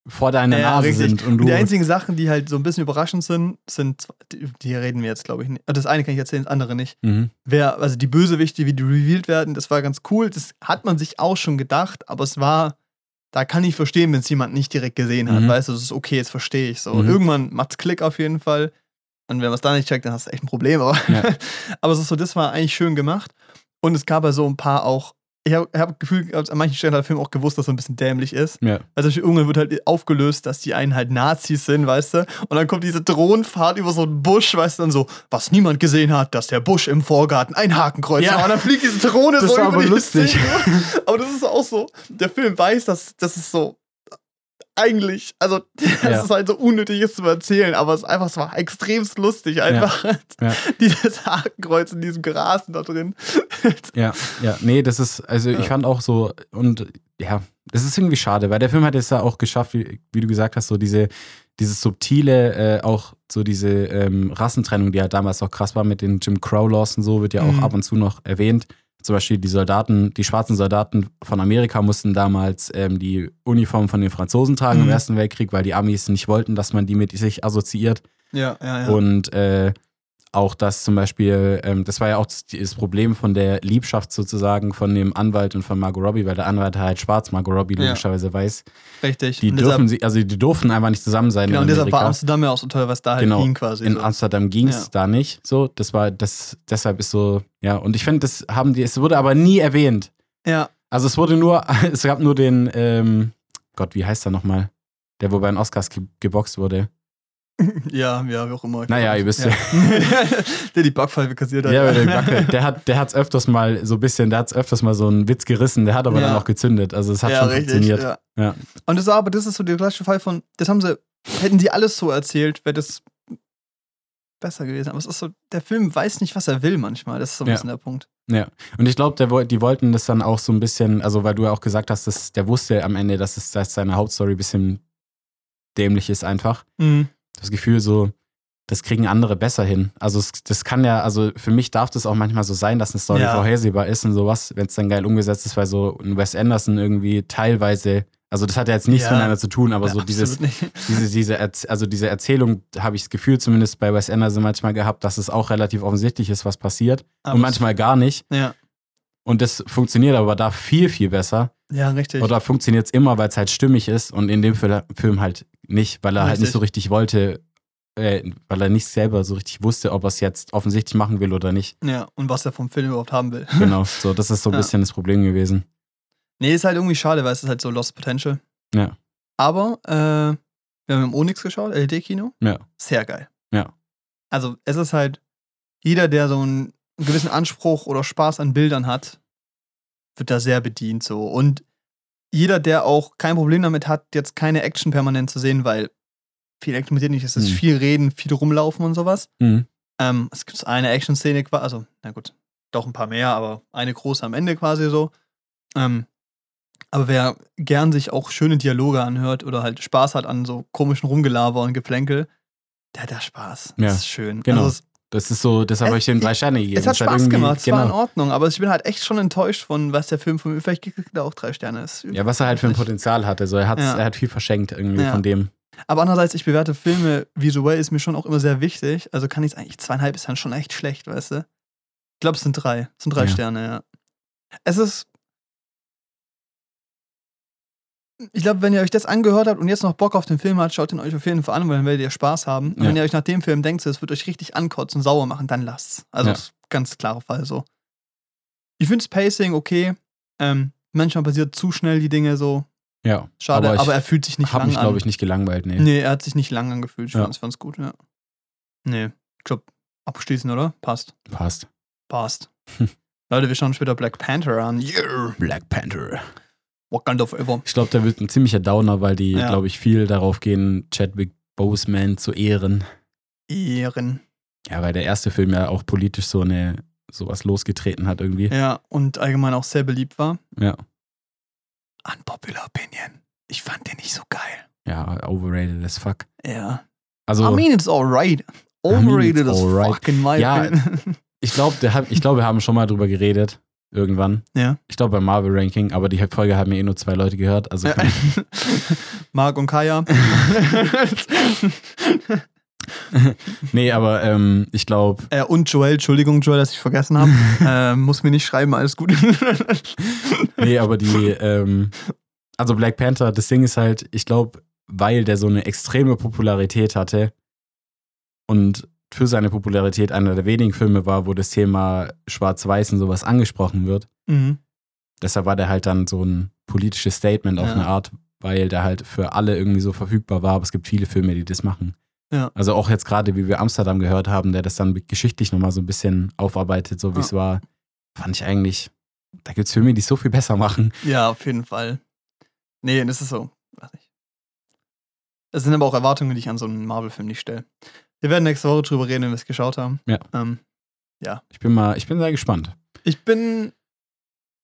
vor deiner Ja, Nase richtig. sind und du. die einzigen Sachen, die halt so ein bisschen überraschend sind, sind, die, die reden wir jetzt, glaube ich, nicht. Das eine kann ich erzählen, das andere nicht. mhm. Wer, also die Bösewichte, wie die revealed werden, das war ganz cool. Das hat man sich auch schon gedacht, aber es war, da kann ich verstehen, wenn es jemand nicht direkt gesehen hat. Mhm. Weißt du, das ist okay, jetzt verstehe ich so. Mhm. Irgendwann macht's Klick auf jeden Fall. Und wenn man es da nicht checkt, dann hast du echt ein Problem. Aber, Ja. aber es ist so, das war eigentlich schön gemacht. Und es gab ja so ein paar auch. Ich habe hab das Gefühl, an manchen Stellen hat der Film auch gewusst, dass er ein bisschen dämlich ist. ja. Also irgendwann wird halt aufgelöst, dass die einen halt Nazis sind, weißt du? Und dann kommt diese Drohnenfahrt über so einen Busch, weißt du, dann so, was niemand gesehen hat, dass der Busch im Vorgarten ein Hakenkreuz Ja. war. Und dann fliegt diese Drohne Das so war über aber die lustig. Szene. Aber das ist auch so, der Film weiß, dass das ist so eigentlich, also das Ja. ist halt so unnötig ist zu erzählen, aber es einfach, es war extremst lustig, einfach Ja. dieses Hakenkreuz in diesem Gras da drin. Ja, ja, nee, das ist, also ich Ja. fand auch so, und ja, das ist irgendwie schade, weil der Film hat es ja auch geschafft, wie, wie du gesagt hast, so diese, dieses subtile, äh, auch so diese ähm, Rassentrennung, die halt damals auch krass war mit den Jim Crow Laws und so, wird ja auch Mhm. ab und zu noch erwähnt. Zum Beispiel die Soldaten, die schwarzen Soldaten von Amerika mussten damals ähm, die Uniform von den Franzosen tragen Mhm. im Ersten Weltkrieg, weil die Amis nicht wollten, dass man die mit sich assoziiert. Ja, ja, ja. Und äh, auch das zum Beispiel, ähm, das war ja auch das, Problem von der Liebschaft sozusagen von dem Anwalt und von Margot Robbie, weil der Anwalt halt schwarz, Margot Robbie Ja. logischerweise weiß. Richtig. Die Und dürfen sie, also die durften einfach nicht zusammen sein genau, in und deshalb war. Amsterdam ja auch so toll, was da halt Genau. ging quasi. in so. Amsterdam ging es Ja. da nicht. So, das war, das, deshalb ist so, ja, und ich finde, das haben die, es wurde aber nie erwähnt. Ja, Also es wurde nur, es gab nur den, ähm, Gott, wie heißt er nochmal? Der, wo bei den Oscars ge geboxt wurde. Ja, ja, wie auch immer. Naja, ihr wisst ja. der die Backpfeife kassiert hat. Ja, der, Backe, der hat der hat's öfters mal so ein bisschen, der hat's öfters mal so einen Witz gerissen, der hat aber Ja. dann auch gezündet. Also es hat ja, schon richtig, funktioniert. Ja. Ja. Und das war aber, das ist so der klassische Fall von, das haben sie, hätten sie alles so erzählt, wäre das besser gewesen. Aber es ist so, der Film weiß nicht, was er will manchmal. Das ist so ein Ja. bisschen der Punkt. Und ich glaube, die wollten das dann auch so ein bisschen, also weil du ja auch gesagt hast, dass der wusste am Ende, dass, es, dass seine Hauptstory ein bisschen dämlich ist einfach. Das Gefühl so, das kriegen andere besser hin. Also es, das kann ja, also für mich darf das auch manchmal so sein, dass eine Story Ja. vorhersehbar ist und sowas, wenn es dann geil umgesetzt ist, weil so ein Wes Anderson irgendwie teilweise, also das hat ja jetzt nichts Ja. miteinander zu tun, aber Ja, so dieses, diese, diese, also diese Erzählung habe ich das Gefühl zumindest bei Wes Anderson manchmal gehabt, dass es auch relativ offensichtlich ist, was passiert Aber und manchmal gar nicht. Ja, Und das funktioniert aber da viel, viel besser. Ja, richtig. Oder funktioniert es immer, weil es halt stimmig ist und in dem Fil- Film halt nicht, weil er halt Richtig. nicht so richtig wollte, äh, weil er nicht selber so richtig wusste, ob er es jetzt offensichtlich machen will oder nicht. Ja, und was er vom Film überhaupt haben will. Genau, so, das ist so ein Ja. bisschen das Problem gewesen. Nee, ist halt irgendwie schade, weil es ist halt so Lost Potential. Ja. Aber äh, wir haben im Onyx geschaut, LED-Kino. Ja. Sehr geil. Ja. Also es ist halt, jeder, der so einen gewissen Anspruch oder Spaß an Bildern hat, wird da sehr bedient so. Und jeder, der auch kein Problem damit hat, jetzt keine Action permanent zu sehen, weil viel Action dir nicht es ist Mhm. viel Reden, viel rumlaufen und sowas. Mhm. Ähm, es gibt eine Action-Szene, qua- also, na gut, doch ein paar mehr, aber eine große am Ende quasi so. Ähm, aber wer gern sich auch schöne Dialoge anhört oder halt Spaß hat an so komischen Rumgelaber und Geplänkel, der hat da Spaß. Ja, das ist schön. genau. Also es, Das ist so, deshalb Es- habe ich den drei Sterne gegeben. es hat halt Spaß irgendwie- gemacht, es war in Genau. Ordnung, aber ich bin halt echt schon enttäuscht von, was der Film von mir, vielleicht kriegt er auch drei Sterne. Ist Ja, was er halt für ein. Potenzial hatte. So, er, hat, Ja. er hat viel verschenkt irgendwie Ja. von dem. Aber andererseits, ich bewerte Filme visuell, ist mir schon auch immer sehr wichtig. Also kann ich es eigentlich, zweieinhalb ist dann schon echt schlecht, weißt du? Ich glaube, es sind drei. Es sind drei Ja. Sterne, ja. Es ist. Ich glaube, wenn ihr euch das angehört habt und jetzt noch Bock auf den Film habt, schaut ihn euch auf jeden Fall an, weil dann werdet ihr Spaß haben. Und Ja. wenn ihr euch nach dem Film denkt, es wird euch richtig ankotzen, sauer machen, dann lasst's. Also, Ja. ganz klarer Fall so. Ich finde das Pacing okay. Ähm, manchmal passiert zu schnell die Dinge so. Ja. Schade, aber, aber er fühlt sich nicht lang mich, an. glaube ich, nicht gelangweilt. Nee. Nee, er hat sich nicht lang angefühlt. Ich Ja. fand's, fand's gut, ja. Nee, ich glaube, abschließen, oder? Passt. Passt. Passt. Leute, wir schauen später Black Panther an. Yeah. Black Panther. Wakanda forever. Ich glaube, der wird ein ziemlicher Downer, weil die, Ja. glaube ich, viel darauf gehen, Chadwick Boseman zu ehren. Ehren. Ja, weil der erste Film ja auch politisch so eine sowas losgetreten hat irgendwie. Ja, und allgemein auch sehr beliebt war. Ja. Unpopular Opinion. Ich fand den nicht so geil. Ja, overrated as fuck. Ja. Also, I mean, it's alright. mean, Overrated it's as alright. fuck in my Ja, ich glaube, glaub, wir haben schon mal drüber geredet. Irgendwann. Ja. Ich glaube beim Marvel Ranking, aber die Folge haben ja eh nur zwei Leute gehört. Also ich, Marc und Kaya. nee, aber ähm, ich glaube, äh, und Joel, Entschuldigung, Joel, dass ich vergessen habe. äh, muss mir nicht schreiben, alles gut. nee, aber die, ähm, also Black Panther, das Ding ist halt, ich glaube, weil der so eine extreme Popularität hatte und für seine Popularität einer der wenigen Filme war, wo das Thema Schwarz-Weiß und sowas angesprochen wird. mhm. Deshalb war der halt dann so ein politisches Statement auf Ja. eine Art, weil der halt für alle irgendwie so verfügbar war. Aber es gibt viele Filme, die das machen. Ja. Also auch jetzt gerade, wie wir Amsterdam gehört haben, der das dann geschichtlich nochmal so ein bisschen aufarbeitet, so wie Ja. es war, fand ich eigentlich, da gibt es Filme, die es so viel besser machen. Ja, auf jeden Fall. Nee, das ist so. Weiß nicht. Es sind aber auch Erwartungen, die ich an so einen Marvel-Film nicht stelle. Wir werden nächste Woche drüber reden, wenn wir es geschaut haben. Ja. Ähm, Ich bin mal, ich bin sehr gespannt. ich bin.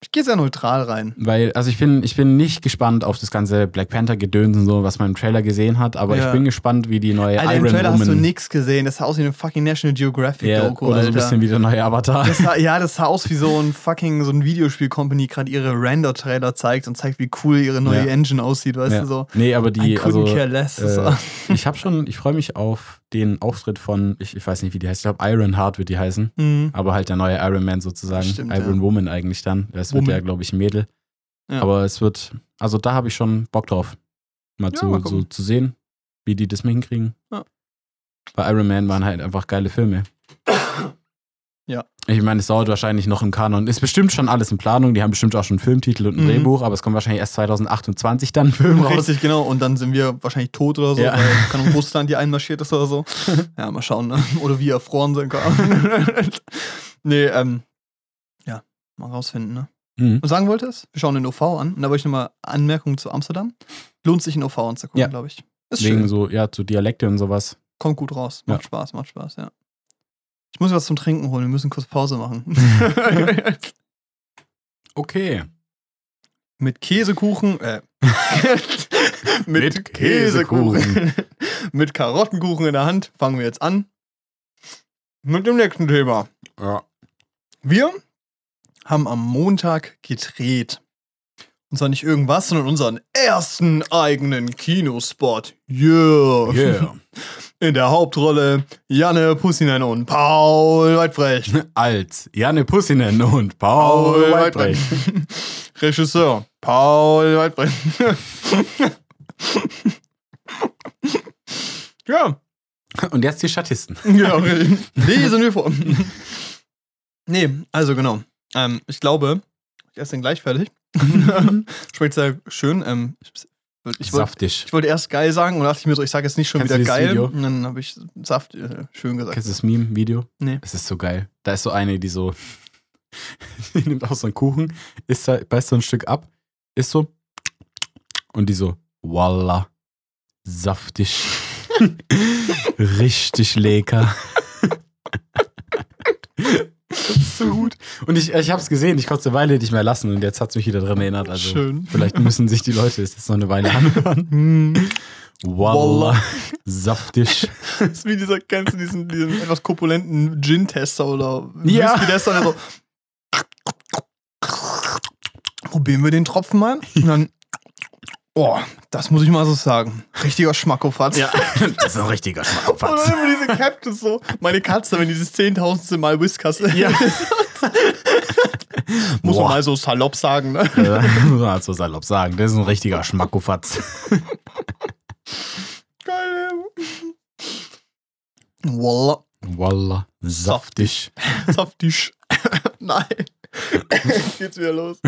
Ich gehe sehr neutral rein. Weil, also ich bin, ich bin nicht gespannt auf das ganze Black Panther-Gedöns und so, was man im Trailer gesehen hat, aber Ja. ich bin gespannt, wie die neue Alter, im Iron Trailer hast du Woman. nix gesehen. Das sah aus wie eine fucking National Geographic ja, Doku, oder so ein bisschen wie der neue Avatar. das sah, ja, das sah aus wie so ein fucking so ein Videospiel-Company gerade ihre Render-Trailer zeigt und zeigt, wie cool ihre neue Ja. Engine aussieht, weißt ja. du so. Nee, aber I die, couldn't also care less. Äh, ich habe schon, ich freue mich auf den Auftritt von, ich, ich weiß nicht, wie die heißt, ich glaube Ironheart wird die heißen, Mhm. aber halt der neue Iron Man sozusagen, Stimmt, Iron ja. Woman eigentlich dann. Das wird Woman. ja, glaube ich, ein Mädel. Ja. Aber es wird, also da habe ich schon Bock drauf, mal, Ja, zu, mal so zu sehen, wie die das mal hinkriegen. Bei Iron Man waren halt einfach geile Filme. Ja. Ich meine, es dauert wahrscheinlich noch im Kanon. Ist bestimmt schon alles in Planung. Die haben bestimmt auch schon einen Filmtitel und ein Mhm. Drehbuch, aber es kommt wahrscheinlich erst 2028 dann ein Film raus. Richtig, genau. Und dann sind wir wahrscheinlich tot oder so, Ja. weil kann Russland hier einmarschiert ist oder so. Ja, mal schauen, ne? Oder wie erfroren sind nee, ähm, ja, mal rausfinden, ne? Mhm. Was sagen wolltest? Wir schauen den OV an. Und da wollte ich nochmal Anmerkungen zu Amsterdam. Lohnt sich, den OV anzugucken, Ja. glaube ich. Ist Wegen schön. so, ja, so Dialekte und sowas. Kommt gut raus. Ja. Macht Spaß, macht Spaß, ja. Ich muss was zum Trinken holen. Wir müssen kurz Pause machen. Okay. Mit Käsekuchen, äh, mit, Mit Käsekuchen, Käsekuchen. mit Karottenkuchen in der Hand fangen wir jetzt an mit dem nächsten Thema. Ja. Wir haben am Montag gedreht. Und zwar nicht irgendwas, sondern unseren ersten eigenen Kinospot. Yeah. Yeah. In der Hauptrolle Janne Pussinen und Paul Weidbrecht. Als Janne Pussinen und Paul Weidbrecht. Regisseur Paul Weidbrecht. ja, Und jetzt die Statisten. Genau, richtig. lesen wir vor. nee, also genau. Ähm, ich glaube, esse den gleich fertig. Schmeckt sehr schön. Ähm, ich ich wollte Saftig. ich wollte erst geil sagen und dachte ich mir so, ich sage jetzt nicht schon Kennst wieder geil. Video? Und dann habe ich Saft äh, schön gesagt. Kennst du das Meme-Video? Nee. Es ist so geil. Da ist so eine, die so. die nimmt auch so einen Kuchen, isst da, beißt so ein Stück ab, isst so. Und die so, Wallah, saftig. Richtig lecker. Das ist so gut. Und ich, ich hab's gesehen, ich konnte es eine Weile nicht mehr lassen und jetzt hat's mich wieder dran erinnert. Also Schön. vielleicht müssen sich die Leute es jetzt noch eine Weile anhören. Hm. Wallah, Wallah. saftig. Das ist wie dieser, kennst du diesen, diesen etwas korpulenten Gin-Tester oder Ja. Whisky-Tester, der so. Probieren wir den Tropfen mal. Und dann. Oh, das muss ich mal so sagen. Richtiger Schmackofatz. Ja, das ist ein richtiger Schmackofatz. dann immer diese Captions so. Meine Katze, wenn dieses zehntausendste Mal Whiskas. Ja. muss man Boah. mal so salopp sagen, ne? Ja, muss man halt so salopp sagen. Das ist ein richtiger Schmackofatz. Geil. Voila. Wallah, saftig. Saftig. Nein. Geht's wieder los.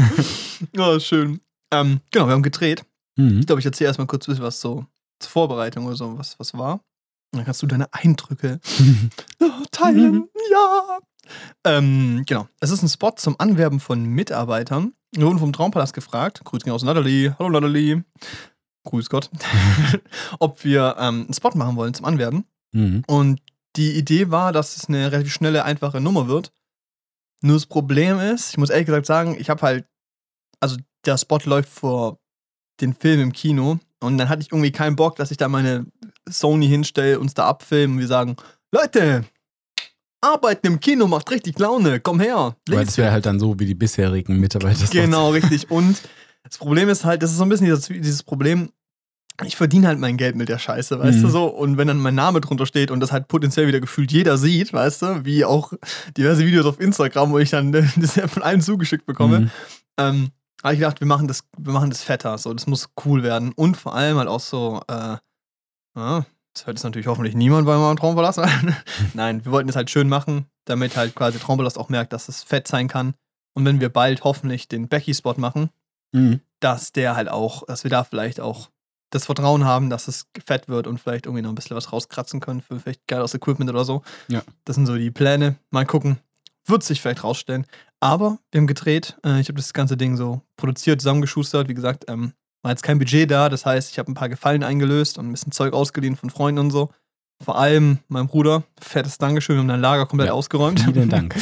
Ja, schön. Ähm, genau, wir haben gedreht. Mhm. Ich glaube, ich erzähle erstmal kurz ein bisschen was so zur Vorbereitung oder so, was, was war. Und dann kannst du deine Eindrücke teilen. Ja. Ähm, genau. Es ist ein Spot zum Anwerben von Mitarbeitern. Wir wurden vom Traumpalast gefragt. Grüß gehen aus Natalie. Hallo Natalie. Grüß Gott. Ob wir ähm, einen Spot machen wollen zum Anwerben. Mhm. Und die Idee war, dass es eine relativ schnelle, einfache Nummer wird. Nur das Problem ist, ich muss ehrlich gesagt sagen, ich habe halt, also der Spot läuft vor den Film im Kino und dann hatte ich irgendwie keinen Bock, dass ich da meine Sony hinstelle, uns da abfilmen und wir sagen, Leute, Arbeiten im Kino macht richtig Laune, komm her. Weil das wäre halt dann so wie die bisherigen Mitarbeiter. Genau, richtig. Und das Problem ist halt, das ist so ein bisschen dieses, dieses Problem, ich verdiene halt mein Geld mit der Scheiße, weißt Mhm. du so? Und wenn dann mein Name drunter steht und das halt potenziell wieder gefühlt jeder sieht, weißt du, wie auch diverse Videos auf Instagram, wo ich dann das von allen zugeschickt bekomme, Mhm. ähm, habe ich gedacht, wir machen das, wir machen das fetter, so, das muss cool werden. Und vor allem halt auch so, äh, ja, das hört jetzt natürlich hoffentlich niemand bei meinem Traumpalast. Nein, wir wollten es halt schön machen, damit halt quasi Traumpalast auch merkt, dass es fett sein kann. Und wenn wir bald hoffentlich den Becky-Spot machen, Mhm. dass der halt auch, dass wir da vielleicht auch das Vertrauen haben, dass es fett wird und vielleicht irgendwie noch ein bisschen was rauskratzen können für vielleicht geiles Equipment oder so. Ja. Das sind so die Pläne. Mal gucken. Wird sich vielleicht rausstellen. Aber wir haben gedreht. Äh, ich habe das ganze Ding so produziert, zusammengeschustert. Wie gesagt, ähm, war jetzt kein Budget da. Das heißt, ich habe ein paar Gefallen eingelöst und ein bisschen Zeug ausgeliehen von Freunden und so. Vor allem meinem Bruder. Fettes Dankeschön. Wir haben dein Lager komplett Ja, ausgeräumt. Vielen Dank.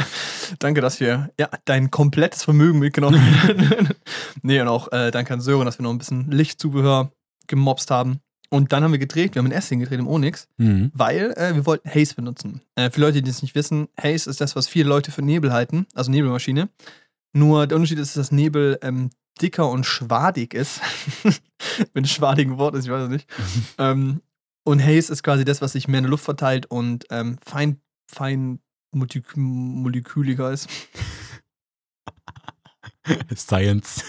danke, dass wir ja, dein komplettes Vermögen mitgenommen haben. nee, und auch äh, danke an Sören, dass wir noch ein bisschen Lichtzubehör gemobst haben. Und dann haben wir gedreht, wir haben ein Essing gedreht im Onyx, Mhm. weil äh, wir wollten Haze benutzen. Äh, für Leute, die das nicht wissen, Haze ist das, was viele Leute für Nebel halten, also Nebelmaschine. Nur der Unterschied ist, dass Nebel ähm, dicker und schwadig ist. Wenn es schwadig ein Wort ist, ich weiß es nicht. ähm, und Haze ist quasi das, was sich mehr in der Luft verteilt und ähm, fein, fein molekü moleküliger ist. Science.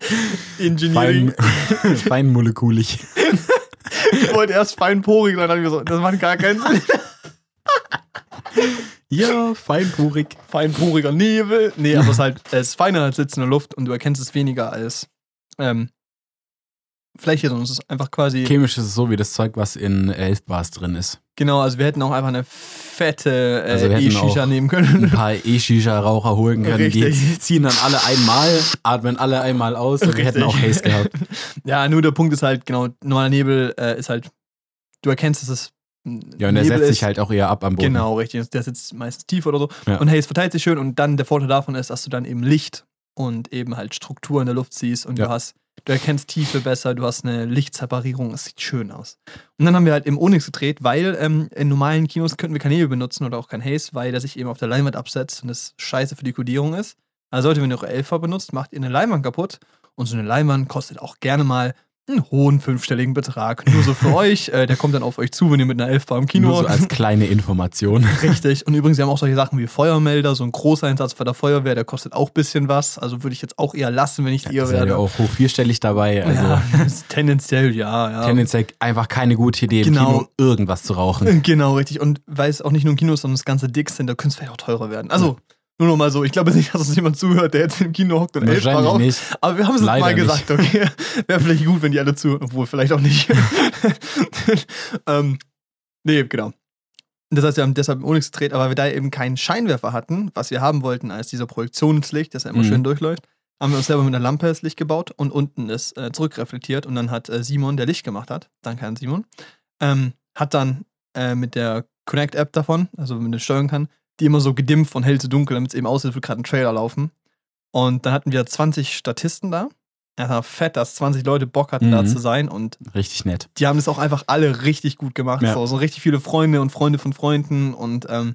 Engineering. Fein, feinmolekulig. Ich wollte erst feinporig, dann dachte ich so, das macht gar keinen Sinn. Ja, feinporig. Feinporiger Nebel. Nee, aber es ist halt, es ist feiner als Sitz in der Luft und du erkennst es weniger als ähm, Fläche, sondern es ist einfach quasi. Chemisch ist es so wie das Zeug, was in Elfbars drin ist. Genau, also wir hätten auch einfach eine fette äh, Also E-Shisha nehmen Ein können. paar E-Shisha-Raucher holen können. Die Richtig. ziehen dann alle einmal, atmen alle einmal aus und wir hätten auch. Haze gehabt. ja, nur der Punkt ist halt, genau, normaler Nebel äh, ist halt, du erkennst, dass es ein Ja, und der Nebel setzt ist. sich halt auch eher ab am Boden. Genau, richtig. Der sitzt meistens tief oder so. Ja. Und hey, es verteilt sich schön und dann der Vorteil davon ist, dass du dann eben Licht und eben halt Struktur in der Luft siehst und Ja. du hast, du erkennst Tiefe besser, du hast eine Lichtseparierung, es sieht schön aus. Und dann haben wir halt im Onyx gedreht, weil ähm, in normalen Kinos könnten wir kein Nebel benutzen oder auch kein Haze, weil der sich eben auf der Leinwand absetzt und das scheiße für die Kodierung ist. Also sollte, wenn ihr eure Elfer benutzt, macht ihr eine Leinwand kaputt und so eine Leinwand kostet auch gerne mal einen hohen fünfstelligen Betrag. Nur so für euch. Äh, der kommt dann auf euch zu, wenn ihr mit einer Elfbar im Kino Nur so als kleine Information. Richtig. Und übrigens, wir haben auch solche Sachen wie Feuermelder, so ein Großeinsatz bei der Feuerwehr, der kostet auch ein bisschen was. Also würde ich jetzt auch eher lassen, wenn ich Ja, ihr seid werde. ihr auch hoch vierstellig dabei. Also ja, tendenziell ja, ja. tendenziell einfach keine gute Idee, im Genau. Kino irgendwas zu rauchen. Genau, richtig. Und weil es auch nicht nur ein Kino ist, sondern das ganze Dick sind, da könnte es vielleicht auch teurer werden. Also, nur noch mal so. Ich glaube nicht, dass uns jemand zuhört, der jetzt im Kino hockt und Wahrscheinlich raucht. nicht. Aber wir haben es Leider mal nicht. gesagt, okay? Wäre vielleicht gut, wenn die alle zuhören, obwohl vielleicht auch nicht. ähm, nee, genau. Das heißt, wir haben deshalb im Onyx gedreht, aber weil wir da eben keinen Scheinwerfer hatten, was wir haben wollten als dieser Projektionslicht, das ja immer Mhm. schön durchläuft, haben wir uns selber mit einer Lampe das Licht gebaut und unten ist äh, zurückreflektiert und dann hat äh, Simon, der Licht gemacht hat, danke an Simon, ähm, hat dann äh, mit der Connect-App davon, also wenn man das steuern kann, die immer so gedimmt von hell zu dunkel, damit es eben aussieht, würde gerade ein Trailer laufen. Und dann hatten wir 20 Statisten da. Ja, war fett, dass 20 Leute Bock hatten, da Mhm. zu sein. Und Richtig nett. die haben das auch einfach alle richtig gut gemacht. Ja. So, so richtig viele Freunde und Freunde von Freunden. Und ähm,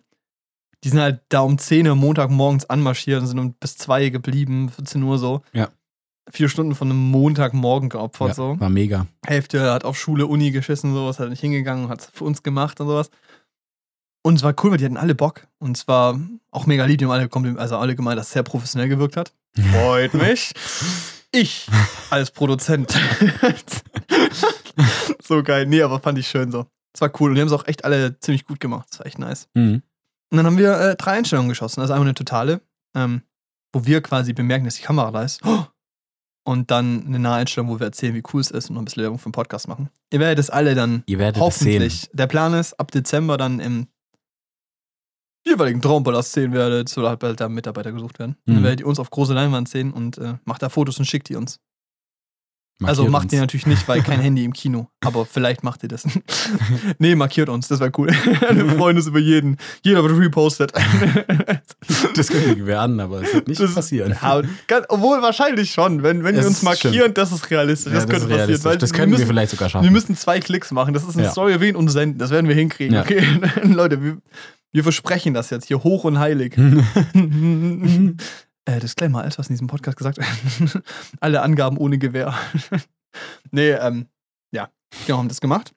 die sind halt da um 10 Uhr Montagmorgens anmarschiert und sind um bis 2 geblieben, 14 Uhr so. Ja. Vier Stunden von einem Montagmorgen geopfert. Ja, so. War mega. Hälfte hat auf Schule, Uni geschissen, sowas, hat nicht hingegangen, hat es für uns gemacht und sowas. Und es war cool, weil die hatten alle Bock. Und es war auch mega lieb, die haben alle, also alle gemeint, dass es sehr professionell gewirkt hat. Freut mich. Ich als Produzent. so geil. Nee, aber fand ich schön so. Es war cool. Und die haben es auch echt alle ziemlich gut gemacht. Das war echt nice. Mhm. Und dann haben wir äh, drei Einstellungen geschossen. Also einmal eine totale, ähm, wo wir quasi bemerken, dass die Kamera da ist. Und dann eine Naheinstellung, wo wir erzählen, wie cool es ist und noch ein bisschen Werbung für den Podcast machen. Ihr werdet es alle dann Ihr werdet es sehen. hoffentlich. Der Plan ist, ab Dezember dann im jeweiligen Traumpalast sehen werdet, soll halt bald da Mitarbeiter gesucht werden. Mhm. Dann werdet ihr uns auf große Leinwand sehen und äh, macht da Fotos und schickt die uns. also Markiert macht uns. ihr natürlich nicht, weil kein Handy im Kino. Aber vielleicht macht ihr das. nee, markiert uns, das wäre cool. Wir freuen uns über jeden. Jeder wird repostet. Das kündigen wir an, aber es wird nicht Das- passieren. Ja, ganz- obwohl wahrscheinlich schon, wenn, wenn wir uns markieren, das ist realistisch. Ja, das, könnte ist passieren. realistisch. Weil das wir können wir müssen, vielleicht sogar schaffen. Wir müssen zwei Klicks machen. Das ist eine Ja. Story erwähnen und senden. Das werden wir hinkriegen. Okay, Leute, wir, wir versprechen das jetzt hier hoch und heilig. äh, Disclaimer, alles, was in diesem Podcast gesagt wird. Alle Angaben ohne Gewähr. nee, ähm, ja, genau, haben das gemacht.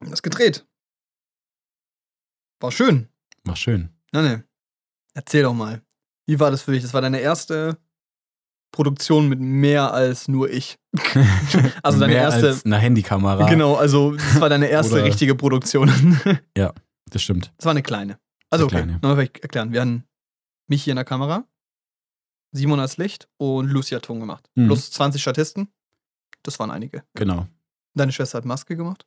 Haben das gedreht. War schön. War schön. Na ne. Erzähl doch mal. Wie war das für dich? Das war deine erste Produktion mit mehr als nur ich. Also deine Mehr erste- als eine Handykamera. Genau, also das war deine erste Oder- richtige Produktion. Das stimmt. Das war eine kleine. Also, okay, nochmal vielleicht erklären. Wir hatten mich hier in der Kamera, Simon als Licht und Lucia Ton gemacht. Mhm. Plus 20 Statisten. Das waren einige. Genau. Deine Schwester hat Maske gemacht.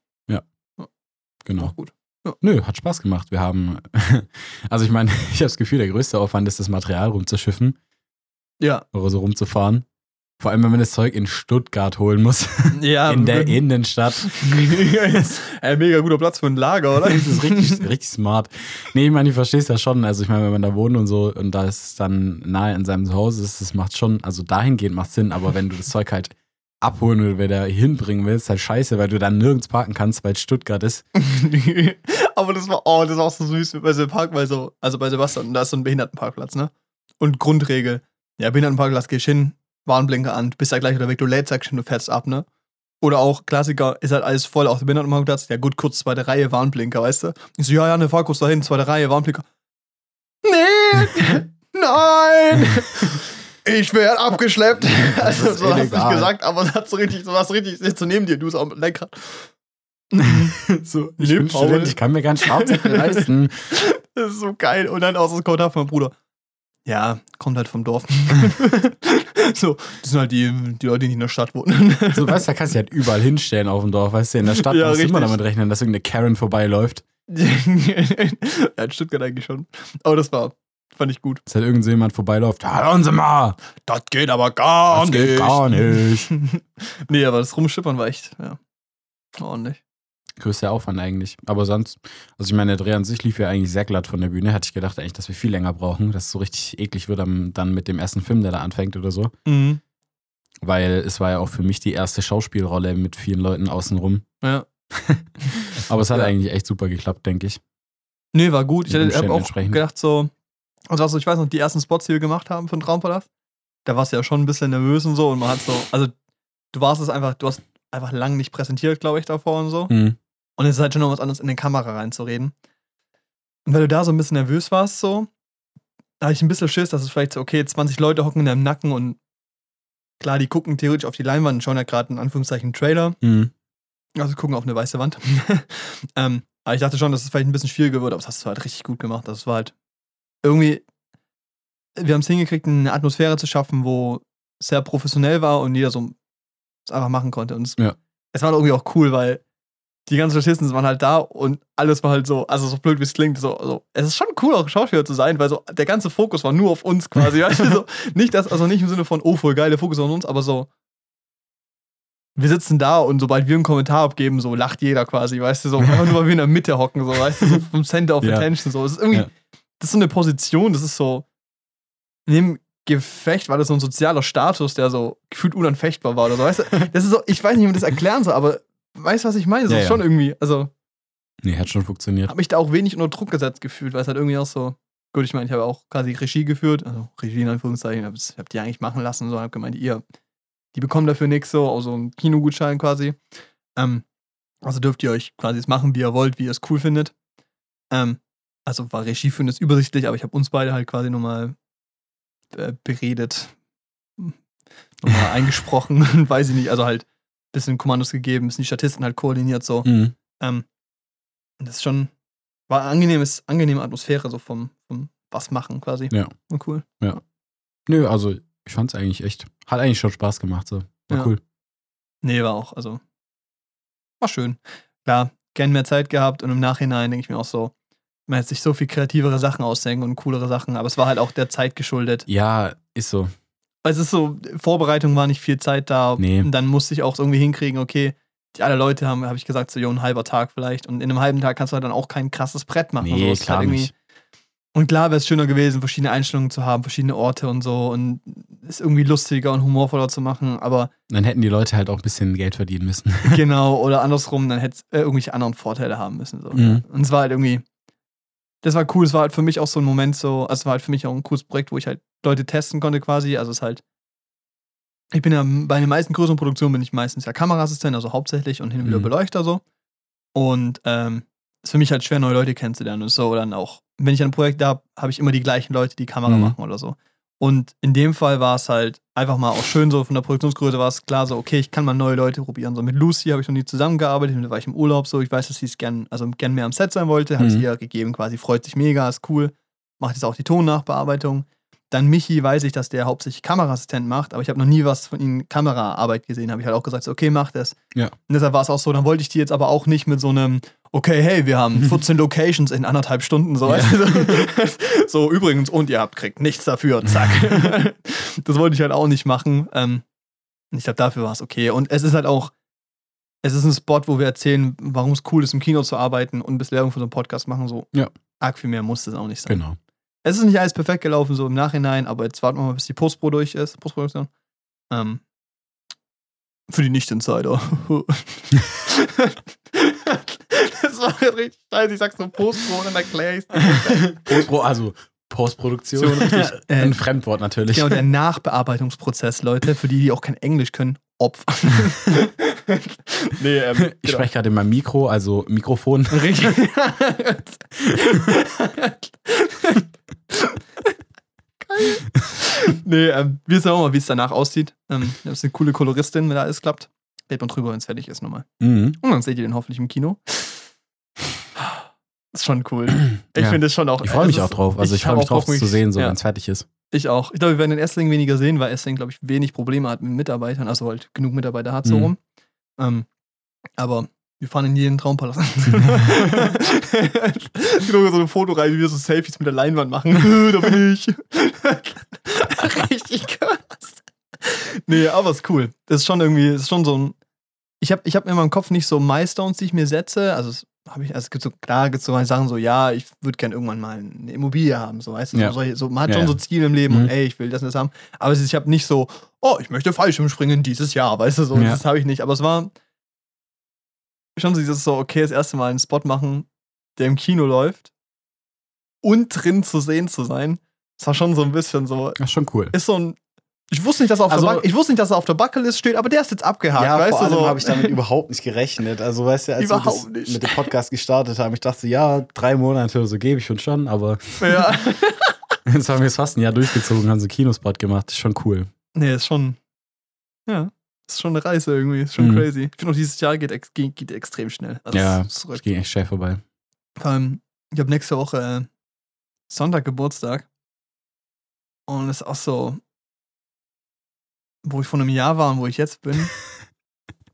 Genau. Auch gut. Nö, hat Spaß gemacht. Wir haben, also ich meine, ich habe das Gefühl, der größte Aufwand ist, das Material rumzuschiffen Ja. oder so rumzufahren. Vor allem, wenn man das Zeug in Stuttgart holen muss, ja in der Innenstadt. Ey, mega guter Platz für ein Lager, oder? Das ist richtig, richtig smart. Nee, ich meine, ich verstehe es ja schon. Also ich meine, wenn man da wohnt und so und da ist dann nahe in seinem Zuhause ist, das macht schon, also dahingehend macht Sinn, aber wenn du das Zeug halt abholen oder wieder hinbringen willst, halt scheiße, weil du dann nirgends parken kannst, weil es Stuttgart ist. Aber das war, oh, das war auch so süß bei so Park, weil so, also bei Sebastian, da ist so ein Behindertenparkplatz, ne? Und Grundregel, ja, Behindertenparkplatz, gehst hin, Warnblinker an, bist ja gleich wieder weg, du lädst ja schon, du fährst ab, ne? Oder auch Klassiker, ist halt alles voll auf dem Behindertenparkplatz, ja gut, kurz zweite Reihe, Warnblinker, weißt du? Ich so, ja, ja, ne, fahr kurz dahin, zweite Reihe, Warnblinker. Nee, nein, ich werde abgeschleppt. Das Also, so hast du nicht gesagt, aber es hat so richtig, so was richtig, sitzt so neben dir, du bist am Lenkrad. so, ich Nee, bin Paul. Student, ich kann mir ganz Fahrzeug leisten. Das ist so geil. Und dann aus dem Kommentar von meinem Bruder. Ja, kommt halt vom Dorf. so, das sind halt die, die Leute, die in der Stadt wohnen. So, weißt du, da kannst du halt überall hinstellen auf dem Dorf, weißt du, in der Stadt Ja, musst du immer damit rechnen, dass irgendeine Karen vorbeiläuft. ja, in Stuttgart eigentlich schon. Aber das war, fand ich gut. Dass halt irgend so jemand vorbeiläuft. Hallo, Sie mal! Das geht aber gar Das geht gar nicht. nee, aber das Rumschippern war echt, ja, ordentlich. Größter Aufwand eigentlich. Aber sonst, also ich meine, der Dreh an sich lief ja eigentlich sehr glatt von der Bühne. Hatte ich gedacht eigentlich, dass wir viel länger brauchen, dass es so richtig eklig wird am, dann mit dem ersten Film, der da anfängt oder so. Mhm. Weil es war ja auch für mich die erste Schauspielrolle mit vielen Leuten außenrum. Ja. Aber es hat Ja. eigentlich echt super geklappt, denke ich. Nee, war gut. Ich Den hätte hab Umständen auch gedacht, so, also, also ich weiß noch, die ersten Spots, die wir gemacht haben für den Traumpalast, da warst du ja schon ein bisschen nervös und so und man hat so, also du warst es einfach, du hast einfach lang nicht präsentiert, glaube ich, davor und so. Mhm. Und es ist halt schon noch was anderes, in die Kamera reinzureden. Und weil du da so ein bisschen nervös warst, so, da hatte ich ein bisschen Schiss, dass es vielleicht so, okay, 20 Leute hocken in deinem Nacken und klar, die gucken theoretisch auf die Leinwand und schauen ja gerade in Anführungszeichen einen Trailer. Mhm. Also gucken auf eine weiße Wand. ähm, aber ich dachte schon, dass es vielleicht ein bisschen schwieriger wird, aber das hast du halt richtig gut gemacht. Das war halt irgendwie, wir haben es hingekriegt, eine Atmosphäre zu schaffen, wo sehr professionell war und jeder so es einfach machen konnte. Und es, Ja. es war irgendwie auch cool, weil die ganzen Statisten waren halt da und alles war halt so, also so blöd wie es klingt, so, so, es ist schon cool, auch Schauspieler zu sein, weil so der ganze Fokus war nur auf uns quasi. weißt du, so, nicht das, also nicht im Sinne von, oh, voll geil, der Fokus auf uns, aber so, wir sitzen da und sobald wir einen Kommentar abgeben, so lacht jeder quasi, weißt du, so einfach nur, weil wir in der Mitte hocken, so, weißt du, so vom Center of Ja. Attention, so. Es ist irgendwie, Ja. das ist so eine Position, das ist so, in dem Gefecht war das so ein sozialer Status, der so gefühlt unanfechtbar war oder so, weißt du, das ist so, ich weiß nicht, wie man das erklären soll, aber weißt du, was ich meine? Das Ja, ist schon irgendwie, also, Nee, hat schon funktioniert. habe mich da auch wenig unter Druck gesetzt gefühlt, weil es halt irgendwie auch so, gut, ich meine, ich habe auch quasi Regie geführt, also Regie in Anführungszeichen, habe hab die eigentlich machen lassen, so, habe gemeint, ihr, die bekommen dafür nichts, so, auch so einen Kinogutschein quasi. Ähm, also dürft ihr euch quasi es machen, wie ihr wollt, wie ihr es cool findet. Ähm, also war Regie führen ist übersichtlich, aber ich habe uns beide halt quasi nochmal äh, beredet, nochmal eingesprochen, weiß ich nicht, also halt bisschen Kommandos gegeben, bisschen die Statisten halt koordiniert, so. Mhm. Ähm, das ist schon, war eine angenehmes, angenehme Atmosphäre, so vom, vom was machen quasi. Ja. War cool. Nö, also ich fand's eigentlich echt, hat eigentlich schon Spaß gemacht, so. War Ja. cool. Nee, war auch, also, war schön. Klar, gern mehr Zeit gehabt und im Nachhinein denke ich mir auch so, man hätte sich so viel kreativere Sachen ausdenken und coolere Sachen, aber es war halt auch der Zeit geschuldet. Ja, ist so. Weil es ist so, Vorbereitung war nicht viel Zeit da. Nee. Und dann musste ich auch irgendwie hinkriegen, okay, die alle Leute haben, habe ich gesagt, so, jo, ein halber Tag vielleicht. Und in einem halben Tag kannst du halt dann auch kein krasses Brett machen. Nee, so, klar halt nicht. Und klar wäre es schöner gewesen, verschiedene Einstellungen zu haben, verschiedene Orte und so und es irgendwie lustiger und humorvoller zu machen, aber Dann hätten die Leute halt auch ein bisschen Geld verdienen müssen. genau, oder andersrum, dann hätte es äh, irgendwelche anderen Vorteile haben müssen. So. Mhm. Und es war halt irgendwie, das war cool, es war halt für mich auch so ein Moment so, also es war halt für mich auch ein cooles Projekt, wo ich halt Leute testen konnte quasi, also es ist halt, ich bin ja bei den meisten größeren Produktionen bin ich meistens ja Kameraassistent, also hauptsächlich und hin und wieder Mhm. Beleuchter so. Und ähm, ist für mich halt schwer, neue Leute kennenzulernen und so. Dann auch, wenn ich ein Projekt habe, habe ich immer die gleichen Leute, die Kamera Mhm. machen oder so. Und in dem Fall war es halt einfach mal auch schön so, von der Produktionsgröße war es klar so, okay, ich kann mal neue Leute probieren. So mit Lucy habe ich noch nie zusammengearbeitet, mit der war ich im Urlaub so. Ich weiß, dass sie es gern, also gern mehr am Set sein wollte, habe ich Mhm. ihr gegeben quasi, freut sich mega, ist cool. Macht jetzt auch die Tonnachbearbeitung. Dann Michi weiß ich, dass der hauptsächlich Kameraassistent macht, aber ich habe noch nie was von ihm Kameraarbeit gesehen. Habe ich halt auch gesagt, so, okay, mach das. Ja. Und deshalb war es auch so, dann wollte ich die jetzt aber auch nicht mit so einem, okay, hey, wir haben 14 Locations in anderthalb Stunden, so, du? so, übrigens, und ihr habt, kriegt nichts dafür, zack. das wollte ich halt auch nicht machen. Ähm, ich glaube, dafür war es okay. Und es ist halt auch, es ist ein Spot, wo wir erzählen, warum es cool ist, im Kino zu arbeiten und bis Werbung für so einen Podcast machen, so. Ja. Arg viel mehr muss es auch nicht sein. Genau. Es ist nicht alles perfekt gelaufen, so im Nachhinein, aber jetzt warten wir mal, bis die Postpro durch ist, Postproduktion. Ähm, für die Nicht-Insider. das war jetzt richtig scheiße. Ich sag's nur Postpro und dann erkläre ich's. Postpro, also Postproduktion. Richtig. Äh, Ein Fremdwort natürlich. Genau, der Nachbearbeitungsprozess, Leute, für die, die auch kein Englisch können, Opfer. nee, ähm, Ich genau. spreche gerade in meinem Mikro, also Mikrofon. Richtig. Geil. Nee, ähm, wir sehen auch mal, wie es danach aussieht. Ähm, das ist eine coole Koloristin, wenn da alles klappt. Redet man drüber, wenn es fertig ist nochmal. Mhm. Und dann seht ihr den hoffentlich im Kino. Ist schon cool. Ich Ja. finde es schon auch. Ich freue mich auch drauf. Also ich, freue hab mich drauf, es zu sehen, so ja. wenn es fertig ist. Ich auch. Ich glaube, wir werden den Essling weniger sehen, weil Essling, glaube ich, wenig Probleme hat mit Mitarbeitern, also halt genug Mitarbeiter hat so Mhm. rum. Ähm, aber wir fahren in jeden Traumpalast. genau so eine Fotoreihe, wie wir so Selfies mit der Leinwand machen. da bin ich. Richtig krass. Nee, aber ist cool. Das ist schon irgendwie, ist schon so ein. Ich habe ich hab in meinem Kopf nicht so Milestones, die ich mir setze. Also, es habe ich, also es gibt so, klar, gibt es so Sachen so, ja, ich würde gerne irgendwann mal eine Immobilie haben, so weißt du, Ja. so, so, man hat Ja, schon so Ziele im Leben Mhm. und ey, ich will das und das haben. Aber ist, ich habe nicht so, oh, ich möchte Fallschirmspringen dieses Jahr, weißt du, so, Ja. das habe ich nicht. Aber es war schon so dieses so, okay, das erste Mal einen Spot machen, der im Kino läuft und drin zu sehen zu sein. Das war schon so ein bisschen so, Das ist schon cool. ist so ein, Ich wusste nicht, dass er auf, Also- der, ich wusste nicht, dass er auf der Bucketlist steht, aber der ist jetzt abgehakt, Ja, weißt vor du allem so. habe ich damit überhaupt nicht gerechnet. Also, weißt du, als wir Überhaupt das nicht. mit dem Podcast gestartet haben, ich dachte, ja, drei Monate oder so gebe ich schon schon, aber ja. jetzt haben wir es fast ein Jahr durchgezogen, haben so einen Kinospot gemacht. Ist schon cool. Nee, ist schon. Ja. Ist schon eine Reise irgendwie. Ist schon Mhm. crazy. Ich finde auch, dieses Jahr geht, geht, geht extrem schnell. Also Ja, es ging echt schnell vorbei. Vor allem, ich habe nächste Woche äh, Sonntag Geburtstag. Und es ist auch so, wo ich vor einem Jahr war und wo ich jetzt bin.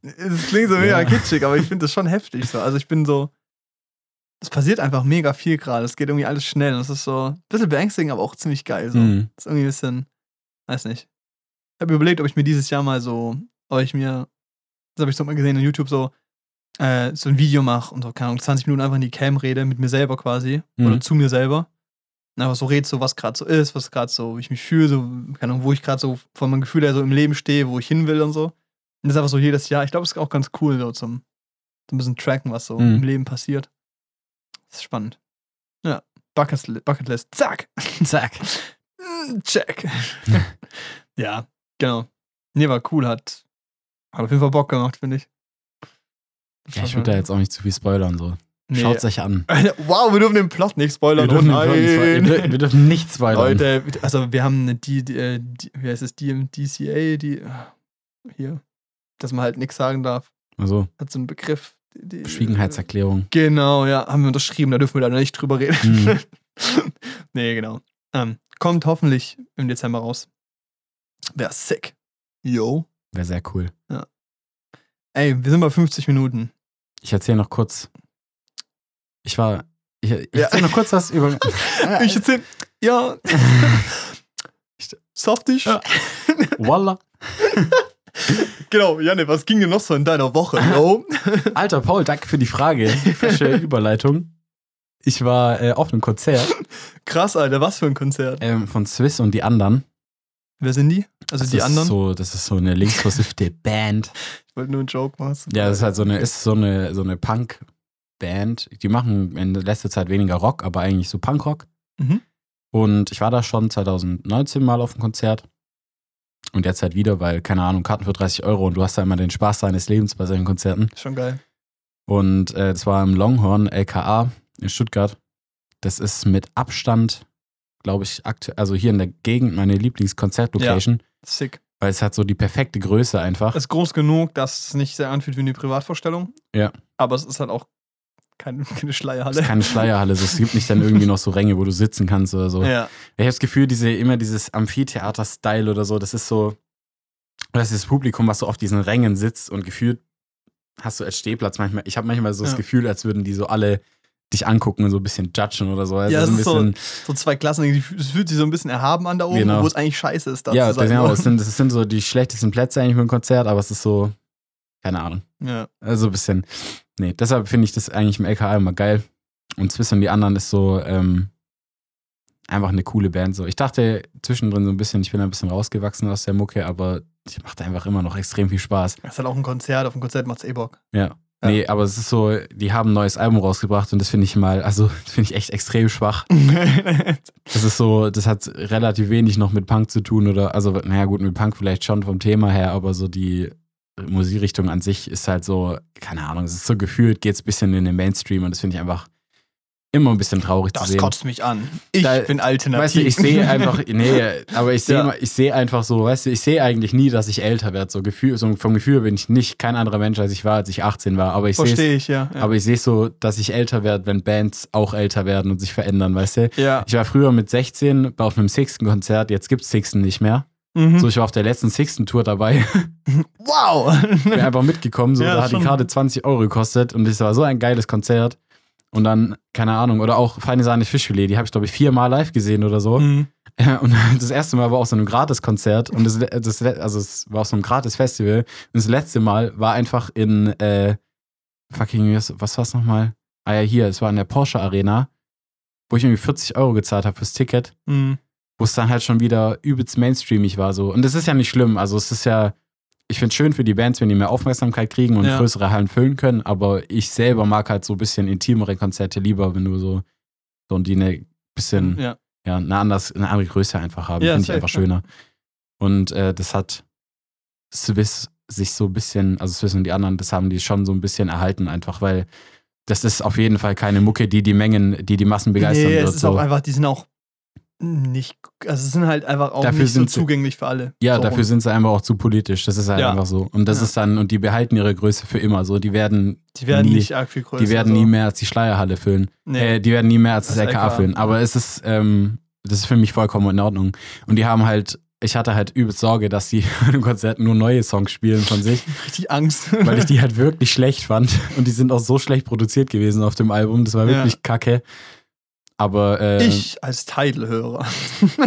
Es klingt so mega Ja. kitschig, aber ich finde das schon heftig so. Also ich bin so, es passiert einfach mega viel gerade. Es geht irgendwie alles schnell. Und es ist so ein bisschen beängstigend, aber auch ziemlich geil. So. Mhm. Ist irgendwie ein bisschen, weiß nicht. Ich habe überlegt, ob ich mir dieses Jahr mal so, ob ich mir, das habe ich so mal gesehen in YouTube, so, äh, so ein Video mache und so, keine Ahnung, 20 Minuten einfach in die Cam rede, mit mir selber quasi. Mhm. Oder zu mir selber. Und einfach so red, so was gerade so ist, was gerade so, wie ich mich fühle, so, keine Ahnung, wo ich gerade so von meinem Gefühl her so im Leben stehe, wo ich hin will und so. Und das ist einfach so jedes Jahr. Ich glaube, es ist auch ganz cool, so zum so ein bisschen tracken, was so Mhm. im Leben passiert. Das ist spannend. Ja. Bucket, Bucketlist. Zack. Zack. Check. ja, genau. Nee, war cool, hat, hat auf jeden Fall Bock gemacht, finde ich. Ja, ich würde da jetzt auch nicht zu viel spoilern. So. Nee. Schaut's euch an. Wow, wir dürfen den Plot nicht spoilern. Wir oh dürfen, spoilern. nein. wir, wir dürfen nicht spoilern. Leute, also wir haben eine die, die, äh, die wie heißt es, die, DCA, die, hier, dass man halt nichts sagen darf. Also, Hat so einen Begriff. Die, die, Verschwiegenheitserklärung. Genau, ja, haben wir unterschrieben, da dürfen wir leider nicht drüber reden. Mhm. nee, genau. Ähm, kommt hoffentlich im Dezember raus. Wäre sick. Yo. Wäre sehr cool. Ey, wir sind bei 50 Minuten. Ich erzähle noch kurz. Ich war. Ich, ich Ja. erzähle noch kurz was über. Ich erzähl, ja. Softisch. Ja. Voila. Genau, Janne, was ging denn noch so in deiner Woche? Yo? Alter Paul, danke für die Frage. Frische Überleitung. Ich war äh, auf einem Konzert Krass, Alter, was für ein Konzert. ähm, von Swiss und die anderen. Wer sind die? Also Das die ist anderen? So, das ist so eine linksversiffte Band. Ich wollte nur einen Joke machen. Ja, das ist halt so eine, ist so eine, so eine Punk-Band. Die machen in letzter Zeit weniger Rock, aber eigentlich so Punkrock. Mhm. Und ich war da schon 2019 mal auf dem Konzert. Und jetzt halt wieder, weil, keine Ahnung, Karten für 30 Euro und du hast da immer den Spaß deines Lebens bei solchen Konzerten. Schon geil. Und äh, das war im Longhorn LKA in Stuttgart. Das ist mit Abstand, glaube ich, aktuell, also hier in der Gegend meine Lieblingskonzertlocation, Sick. weil es hat so die perfekte Größe einfach. Es ist groß genug, dass es nicht sehr anfühlt wie eine Privatvorstellung. Ja. Aber es ist halt auch keine, keine Es Schleierhalle. ist keine Schleierhalle, es gibt nicht dann irgendwie noch so Ränge, wo du sitzen kannst oder so. Ja. Ich habe das Gefühl, diese, immer dieses Amphitheater-Style oder so, das ist so, das ist das Publikum, was so auf diesen Rängen sitzt und gefühlt hast du als Stehplatz manchmal, ich habe manchmal so das Ja. Gefühl, als würden die so alle dich angucken und so ein bisschen judgen oder so. Also Ja, ein ist so- bisschen, So zwei Klassen, es fühlt sich so ein bisschen erhaben an da oben, Genau. wo es eigentlich scheiße ist. Da ja, genau, es sind, es sind so die schlechtesten Plätze eigentlich für ein Konzert, aber es ist so, keine Ahnung. ja. Also ein bisschen, nee, deshalb finde ich das eigentlich im LKA immer geil. Und Swiss und die anderen ist so ähm, einfach eine coole Band. So. Ich dachte zwischendrin so ein bisschen, ich bin ein bisschen rausgewachsen aus der Mucke, aber die macht einfach immer noch extrem viel Spaß. Das ist halt auch ein Konzert. Auf dem Konzert macht es eh Bock. Ja. Ja. Nee, aber es ist so, die haben ein neues Album rausgebracht und das finde ich mal, also das finde ich echt extrem schwach. Das ist so, das hat relativ wenig noch mit Punk zu tun oder, also, naja, gut, mit Punk vielleicht schon vom Thema her, aber so die Musikrichtung an sich ist halt so, keine Ahnung, es ist so gefühlt, geht es ein bisschen in den Mainstream und das finde ich einfach immer ein bisschen traurig zu das sehen. kotzt mich an. Ich Da- bin alternativ. Weißt du, ich sehe einfach, nee, aber ich sehe Ja. ich sehe einfach so, weißt du, ich sehe eigentlich nie, dass ich älter werde. So Gefühl, so vom Gefühl bin ich nicht kein anderer Mensch, als ich war, als ich 18 war. Aber ich sehe Verstehe ich, ja. ja. aber ich sehe so, dass ich älter werde, wenn Bands auch älter werden und sich verändern, weißt du? ja. Ich war früher mit 16 auf einem Sixten-Konzert, jetzt gibt's Sixten nicht mehr. Mhm. So, ich war auf der letzten Sixten-Tour dabei, wow! bin einfach mitgekommen, so, Ja, da hat schon. die Karte 20 Euro gekostet und es war so ein geiles Konzert. Und dann, keine Ahnung, oder auch Feine Sahne Fischfilet, die habe ich, glaube ich, viermal live gesehen oder so. Mhm. Und das erste Mal war auf so einem Gratis-Konzert und das, das, also es war auf so einem Gratis-Festival. Und das letzte Mal war einfach in, äh, fucking, was was war's nochmal? Ah ja, hier, es war in der Porsche Arena, wo ich irgendwie 40 Euro gezahlt habe fürs Ticket, Mhm. wo es dann halt schon wieder übelst mainstreamig war so. Und das ist ja nicht schlimm, also es ist ja, ich finde es schön für die Bands, wenn die mehr Aufmerksamkeit kriegen und Ja. größere Hallen füllen können, aber ich selber mag halt so ein bisschen intimere Konzerte lieber, wenn du so, so die eine bisschen Ja. ja, eine, anders, eine andere Größe einfach haben. Ja, Finde ich einfach schöner. Und äh, das hat Swiss sich so ein bisschen, also Swiss und die anderen, das haben die schon so ein bisschen erhalten, einfach weil das ist auf jeden Fall keine Mucke, die die Mengen, die die Massen begeistern nee, wird. es ist so. auch einfach, die sind auch nicht, also es sind halt einfach auch Dafür nicht so sind sie- zugänglich für alle. Ja, so dafür rum. sind sie einfach auch zu politisch. Das ist halt Ja. einfach so. Und das Ja. ist dann, und die behalten ihre Größe für immer. So, die werden, Die werden nie- nicht arg viel größer. die werden so. nie mehr als die Schleierhalle füllen. Nee. Äh, die werden nie mehr als das, Das LKA LKA. füllen. Aber es ist, ähm, das ist für mich vollkommen in Ordnung. Und die haben halt, ich hatte halt übelst Sorge, dass die im Konzert nur neue Songs spielen von sich, richtig Angst. weil ich die halt wirklich schlecht fand. Und die sind auch so schlecht produziert gewesen auf dem Album. Das war Ja. wirklich kacke. Aber äh, ich als Tidal-Hörer.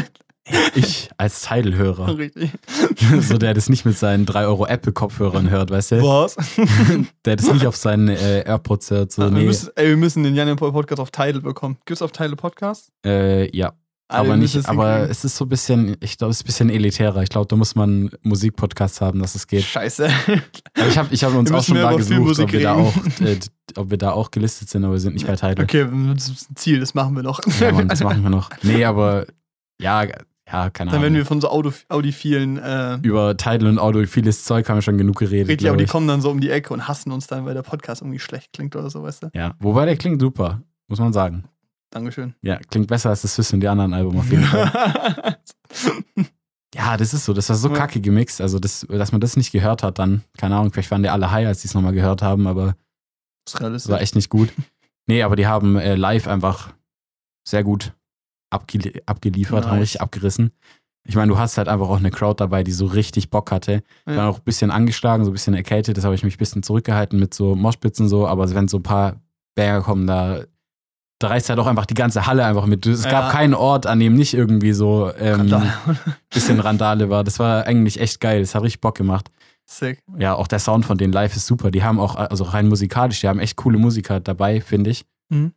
ich als Tidal-Hörer, richtig. so der das nicht mit seinen 3 Euro Apple-Kopfhörern hört, weißt du? Was? Der das nicht auf seinen äh, AirPods hört. So, wir, nee, müssen, ey, wir müssen den Jan Paul Podcast auf Tidal bekommen. Gibt's auf Tidal Podcast? äh, ja. Aber nicht, aber es ist so ein bisschen, ich glaube, es ist ein bisschen elitärer. Ich glaube, da muss man Musikpodcasts haben, dass es geht. Scheiße. Aber ich habe ich hab uns auch schon über gesucht, ob wir, da auch, äh, ob wir da auch gelistet sind, aber wir sind nicht bei Tidal. Okay, das ist ein Ziel, das machen wir noch. Ja, Mann, das machen wir noch. Nee, aber ja, ja, keine Dann werden Ahnung. wir von so Audio, audiphilen, äh, Über Tidal und Audio vieles Zeug haben wir schon genug geredet. richtig, aber die kommen dann so um die Ecke und hassen uns dann, weil der Podcast irgendwie schlecht klingt oder so, weißt du? Ja, wobei der klingt super, muss man sagen. Dankeschön. Ja, klingt besser als das Swiss und die anderen Album auf jeden Fall. Ja, das ist so, das war so Ja. kacke gemixt. Also, das, dass man das nicht gehört hat, dann, keine Ahnung, vielleicht waren die alle high, als die es nochmal gehört haben, aber das war echt nicht gut. Nee, aber die haben äh, live einfach sehr gut abge abgeliefert, haben Nice. richtig abgerissen. Ich meine, du hast halt einfach auch eine Crowd dabei, die so richtig Bock hatte. Ich Ja. war auch ein bisschen angeschlagen, so ein bisschen erkältet, das habe ich mich ein bisschen zurückgehalten mit so Moshpitzen so, aber wenn so ein paar Banger kommen, da, da reißt halt auch einfach die ganze Halle einfach mit. Es Ja. gab keinen Ort, an dem nicht irgendwie so ähm, Randale. bisschen Randale war. Das war eigentlich echt geil. Das hat richtig Bock gemacht. Sick. Ja, auch der Sound von denen live ist super. Die haben auch, also rein musikalisch, die haben echt coole Musiker dabei, finde ich. Mhm.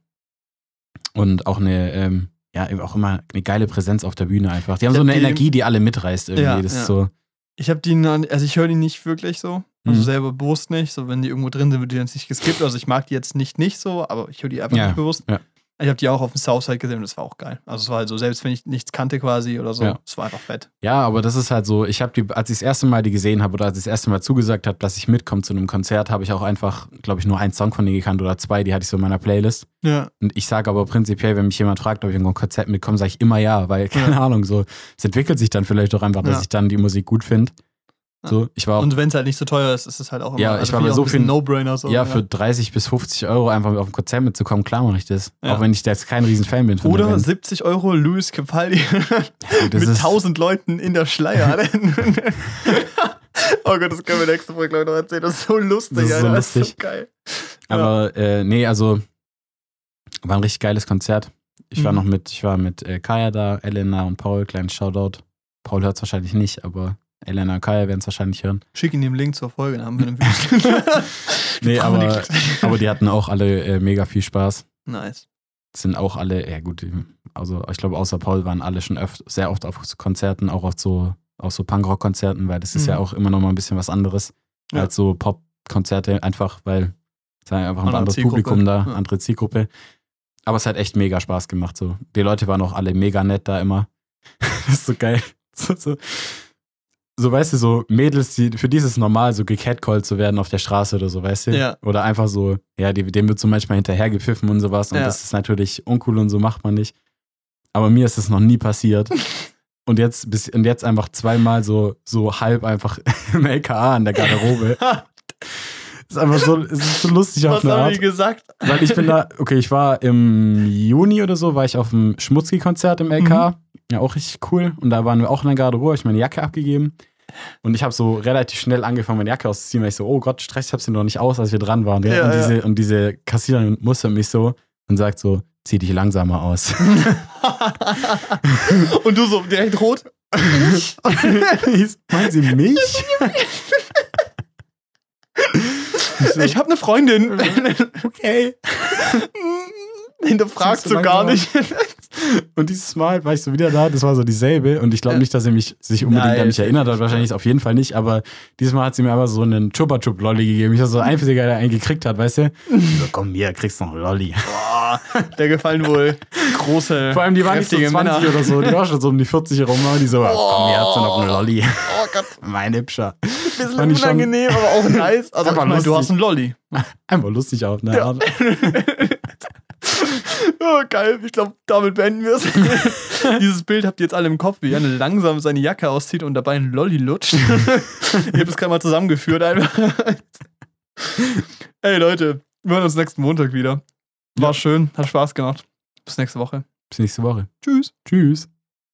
Und auch eine, ähm, ja, auch immer eine geile Präsenz auf der Bühne einfach. Die haben so Ja, eine die- Energie, die alle mitreißt irgendwie. Ja, das ja. ist so. Ich habe die, also ich höre die nicht wirklich so. Also Mhm. selber bewusst nicht. So, wenn die irgendwo drin sind, wird die jetzt nicht geskippt. Also ich mag die jetzt nicht nicht so, aber ich höre die einfach Ja, nicht bewusst. ja. Ich habe die auch auf dem Southside gesehen und das war auch geil. Also es war halt so, selbst wenn ich nichts kannte quasi oder so, Ja. es war einfach fett. Ja, aber das ist halt so, ich habe die, als ich das erste Mal die gesehen habe oder als ich das erste Mal zugesagt habe, dass ich mitkomme zu einem Konzert, habe ich auch einfach, glaube ich, nur einen Song von denen gekannt oder zwei, die hatte ich so in meiner Playlist. Ja. Und ich sage aber prinzipiell, wenn mich jemand fragt, ob ich irgendwo ein Konzert mitkomme, sage ich immer ja, weil, keine Ahnung, so, es entwickelt sich dann vielleicht auch einfach, dass Ja. ich dann die Musik gut finde. So, ich war auch, Und wenn es halt nicht so teuer ist, ist es halt auch immer Ja, also ich war bei so vielen- No-Brainer. So, ja, für 30 bis 50 Euro einfach auf ein Konzert mitzukommen, klar mache ich das. Ja. Auch wenn ich da jetzt kein Riesenfan bin Oder Band. 70 Euro Louis Capaldi mit ist- 1000 Leuten in der Schleier. oh Gott, das können wir nächste Folge glaub ich, noch erzählen. Das ist so lustig, Das ist so Alter. Das ist so lustig. geil. Aber äh, nee, also war ein richtig geiles Konzert. Ich war Mhm. noch mit, ich war mit äh, Kaya da, Elena und Paul, kleines Shoutout. Paul hört es wahrscheinlich nicht, aber Elena und Kaya werden es wahrscheinlich hören. Schick ihm den Link zur Folge, dann haben wir einen Video. Nee, aber, aber die hatten auch alle äh, mega viel Spaß. Nice. Sind auch alle, ja gut, also ich glaube, außer Paul waren alle schon öft, sehr oft auf Konzerten, auch auf so, auf so Punkrock-Konzerten, weil das ist Mhm. ja auch immer noch mal ein bisschen was anderes Ja. als so Pop-Konzerte, einfach weil es einfach ein Andere anderes Zielgruppe. Publikum da, Ja. andere Zielgruppe. Aber es hat echt mega Spaß gemacht. So. Die Leute waren auch alle mega nett da immer. das ist so geil. So, so, so, weißt du, so Mädels, die, für die ist es normal, so gecatcallt zu werden auf der Straße oder so, weißt du? Ja. Oder einfach so, ja, die, dem wird so manchmal hinterher gepfiffen und sowas. Und Ja. das ist natürlich uncool und so macht man nicht. Aber mir ist das noch nie passiert. Und jetzt, bis, und jetzt einfach zweimal so, so halb einfach im LKA an der Garderobe. ist einfach so, es ist so lustig auf Was eine haben Art. die gesagt? Weil ich bin da, okay, ich war im Juni oder so, war ich auf dem Schmutzki-Konzert im LK. Mhm. Ja, auch richtig cool. Und da waren wir auch in der Garderobe, ich meine Jacke abgegeben. Und ich habe so relativ schnell angefangen, meine Jacke auszuziehen, weil ich so, oh Gott, Stress, ich hab sie noch nicht aus, als wir dran waren. Ja? Und, ja. diese, und diese Kassiererin mustert mich so und sagt so, zieh dich langsamer aus. Und du so direkt rot? Meinen Sie mich? Ich habe eine Freundin. okay. Du du gar nicht. Und dieses Mal war ich so wieder da, das war so dieselbe. Und ich glaube nicht, dass er mich sich unbedingt Nein, an mich erinnert hat, wahrscheinlich auf jeden Fall nicht. Aber dieses Mal hat sie mir einfach so einen Chupa Chup Lolli gegeben. Ich habe so ein einziger, der einen gekriegt hat, weißt du? So, komm hier, kriegst noch einen Lolli. Boah, der gefallen wohl. Große, Vor allem, die waren nicht so kräftige 20 Männer. oder so, die waren schon so um die 40 rum, aber die so, "Ja, komm, hier hast du noch einen Lolli. Oh Gott, Mein Hübscher. bisschen schon- unangenehm, aber auch nice. Also, ich meine, du hast einen Lolli. Einfach lustig auf eine Ja. Oh, geil, ich glaube, damit beenden wir es. Dieses Bild habt ihr jetzt alle im Kopf, wie Janne langsam seine Jacke auszieht und dabei einen Lolli lutscht. ich habe es gerade mal zusammengeführt einfach. Ey Leute, wir hören uns nächsten Montag wieder. War Ja. schön, hat Spaß gemacht. Bis nächste Woche. Bis nächste Woche. Tschüss. Tschüss.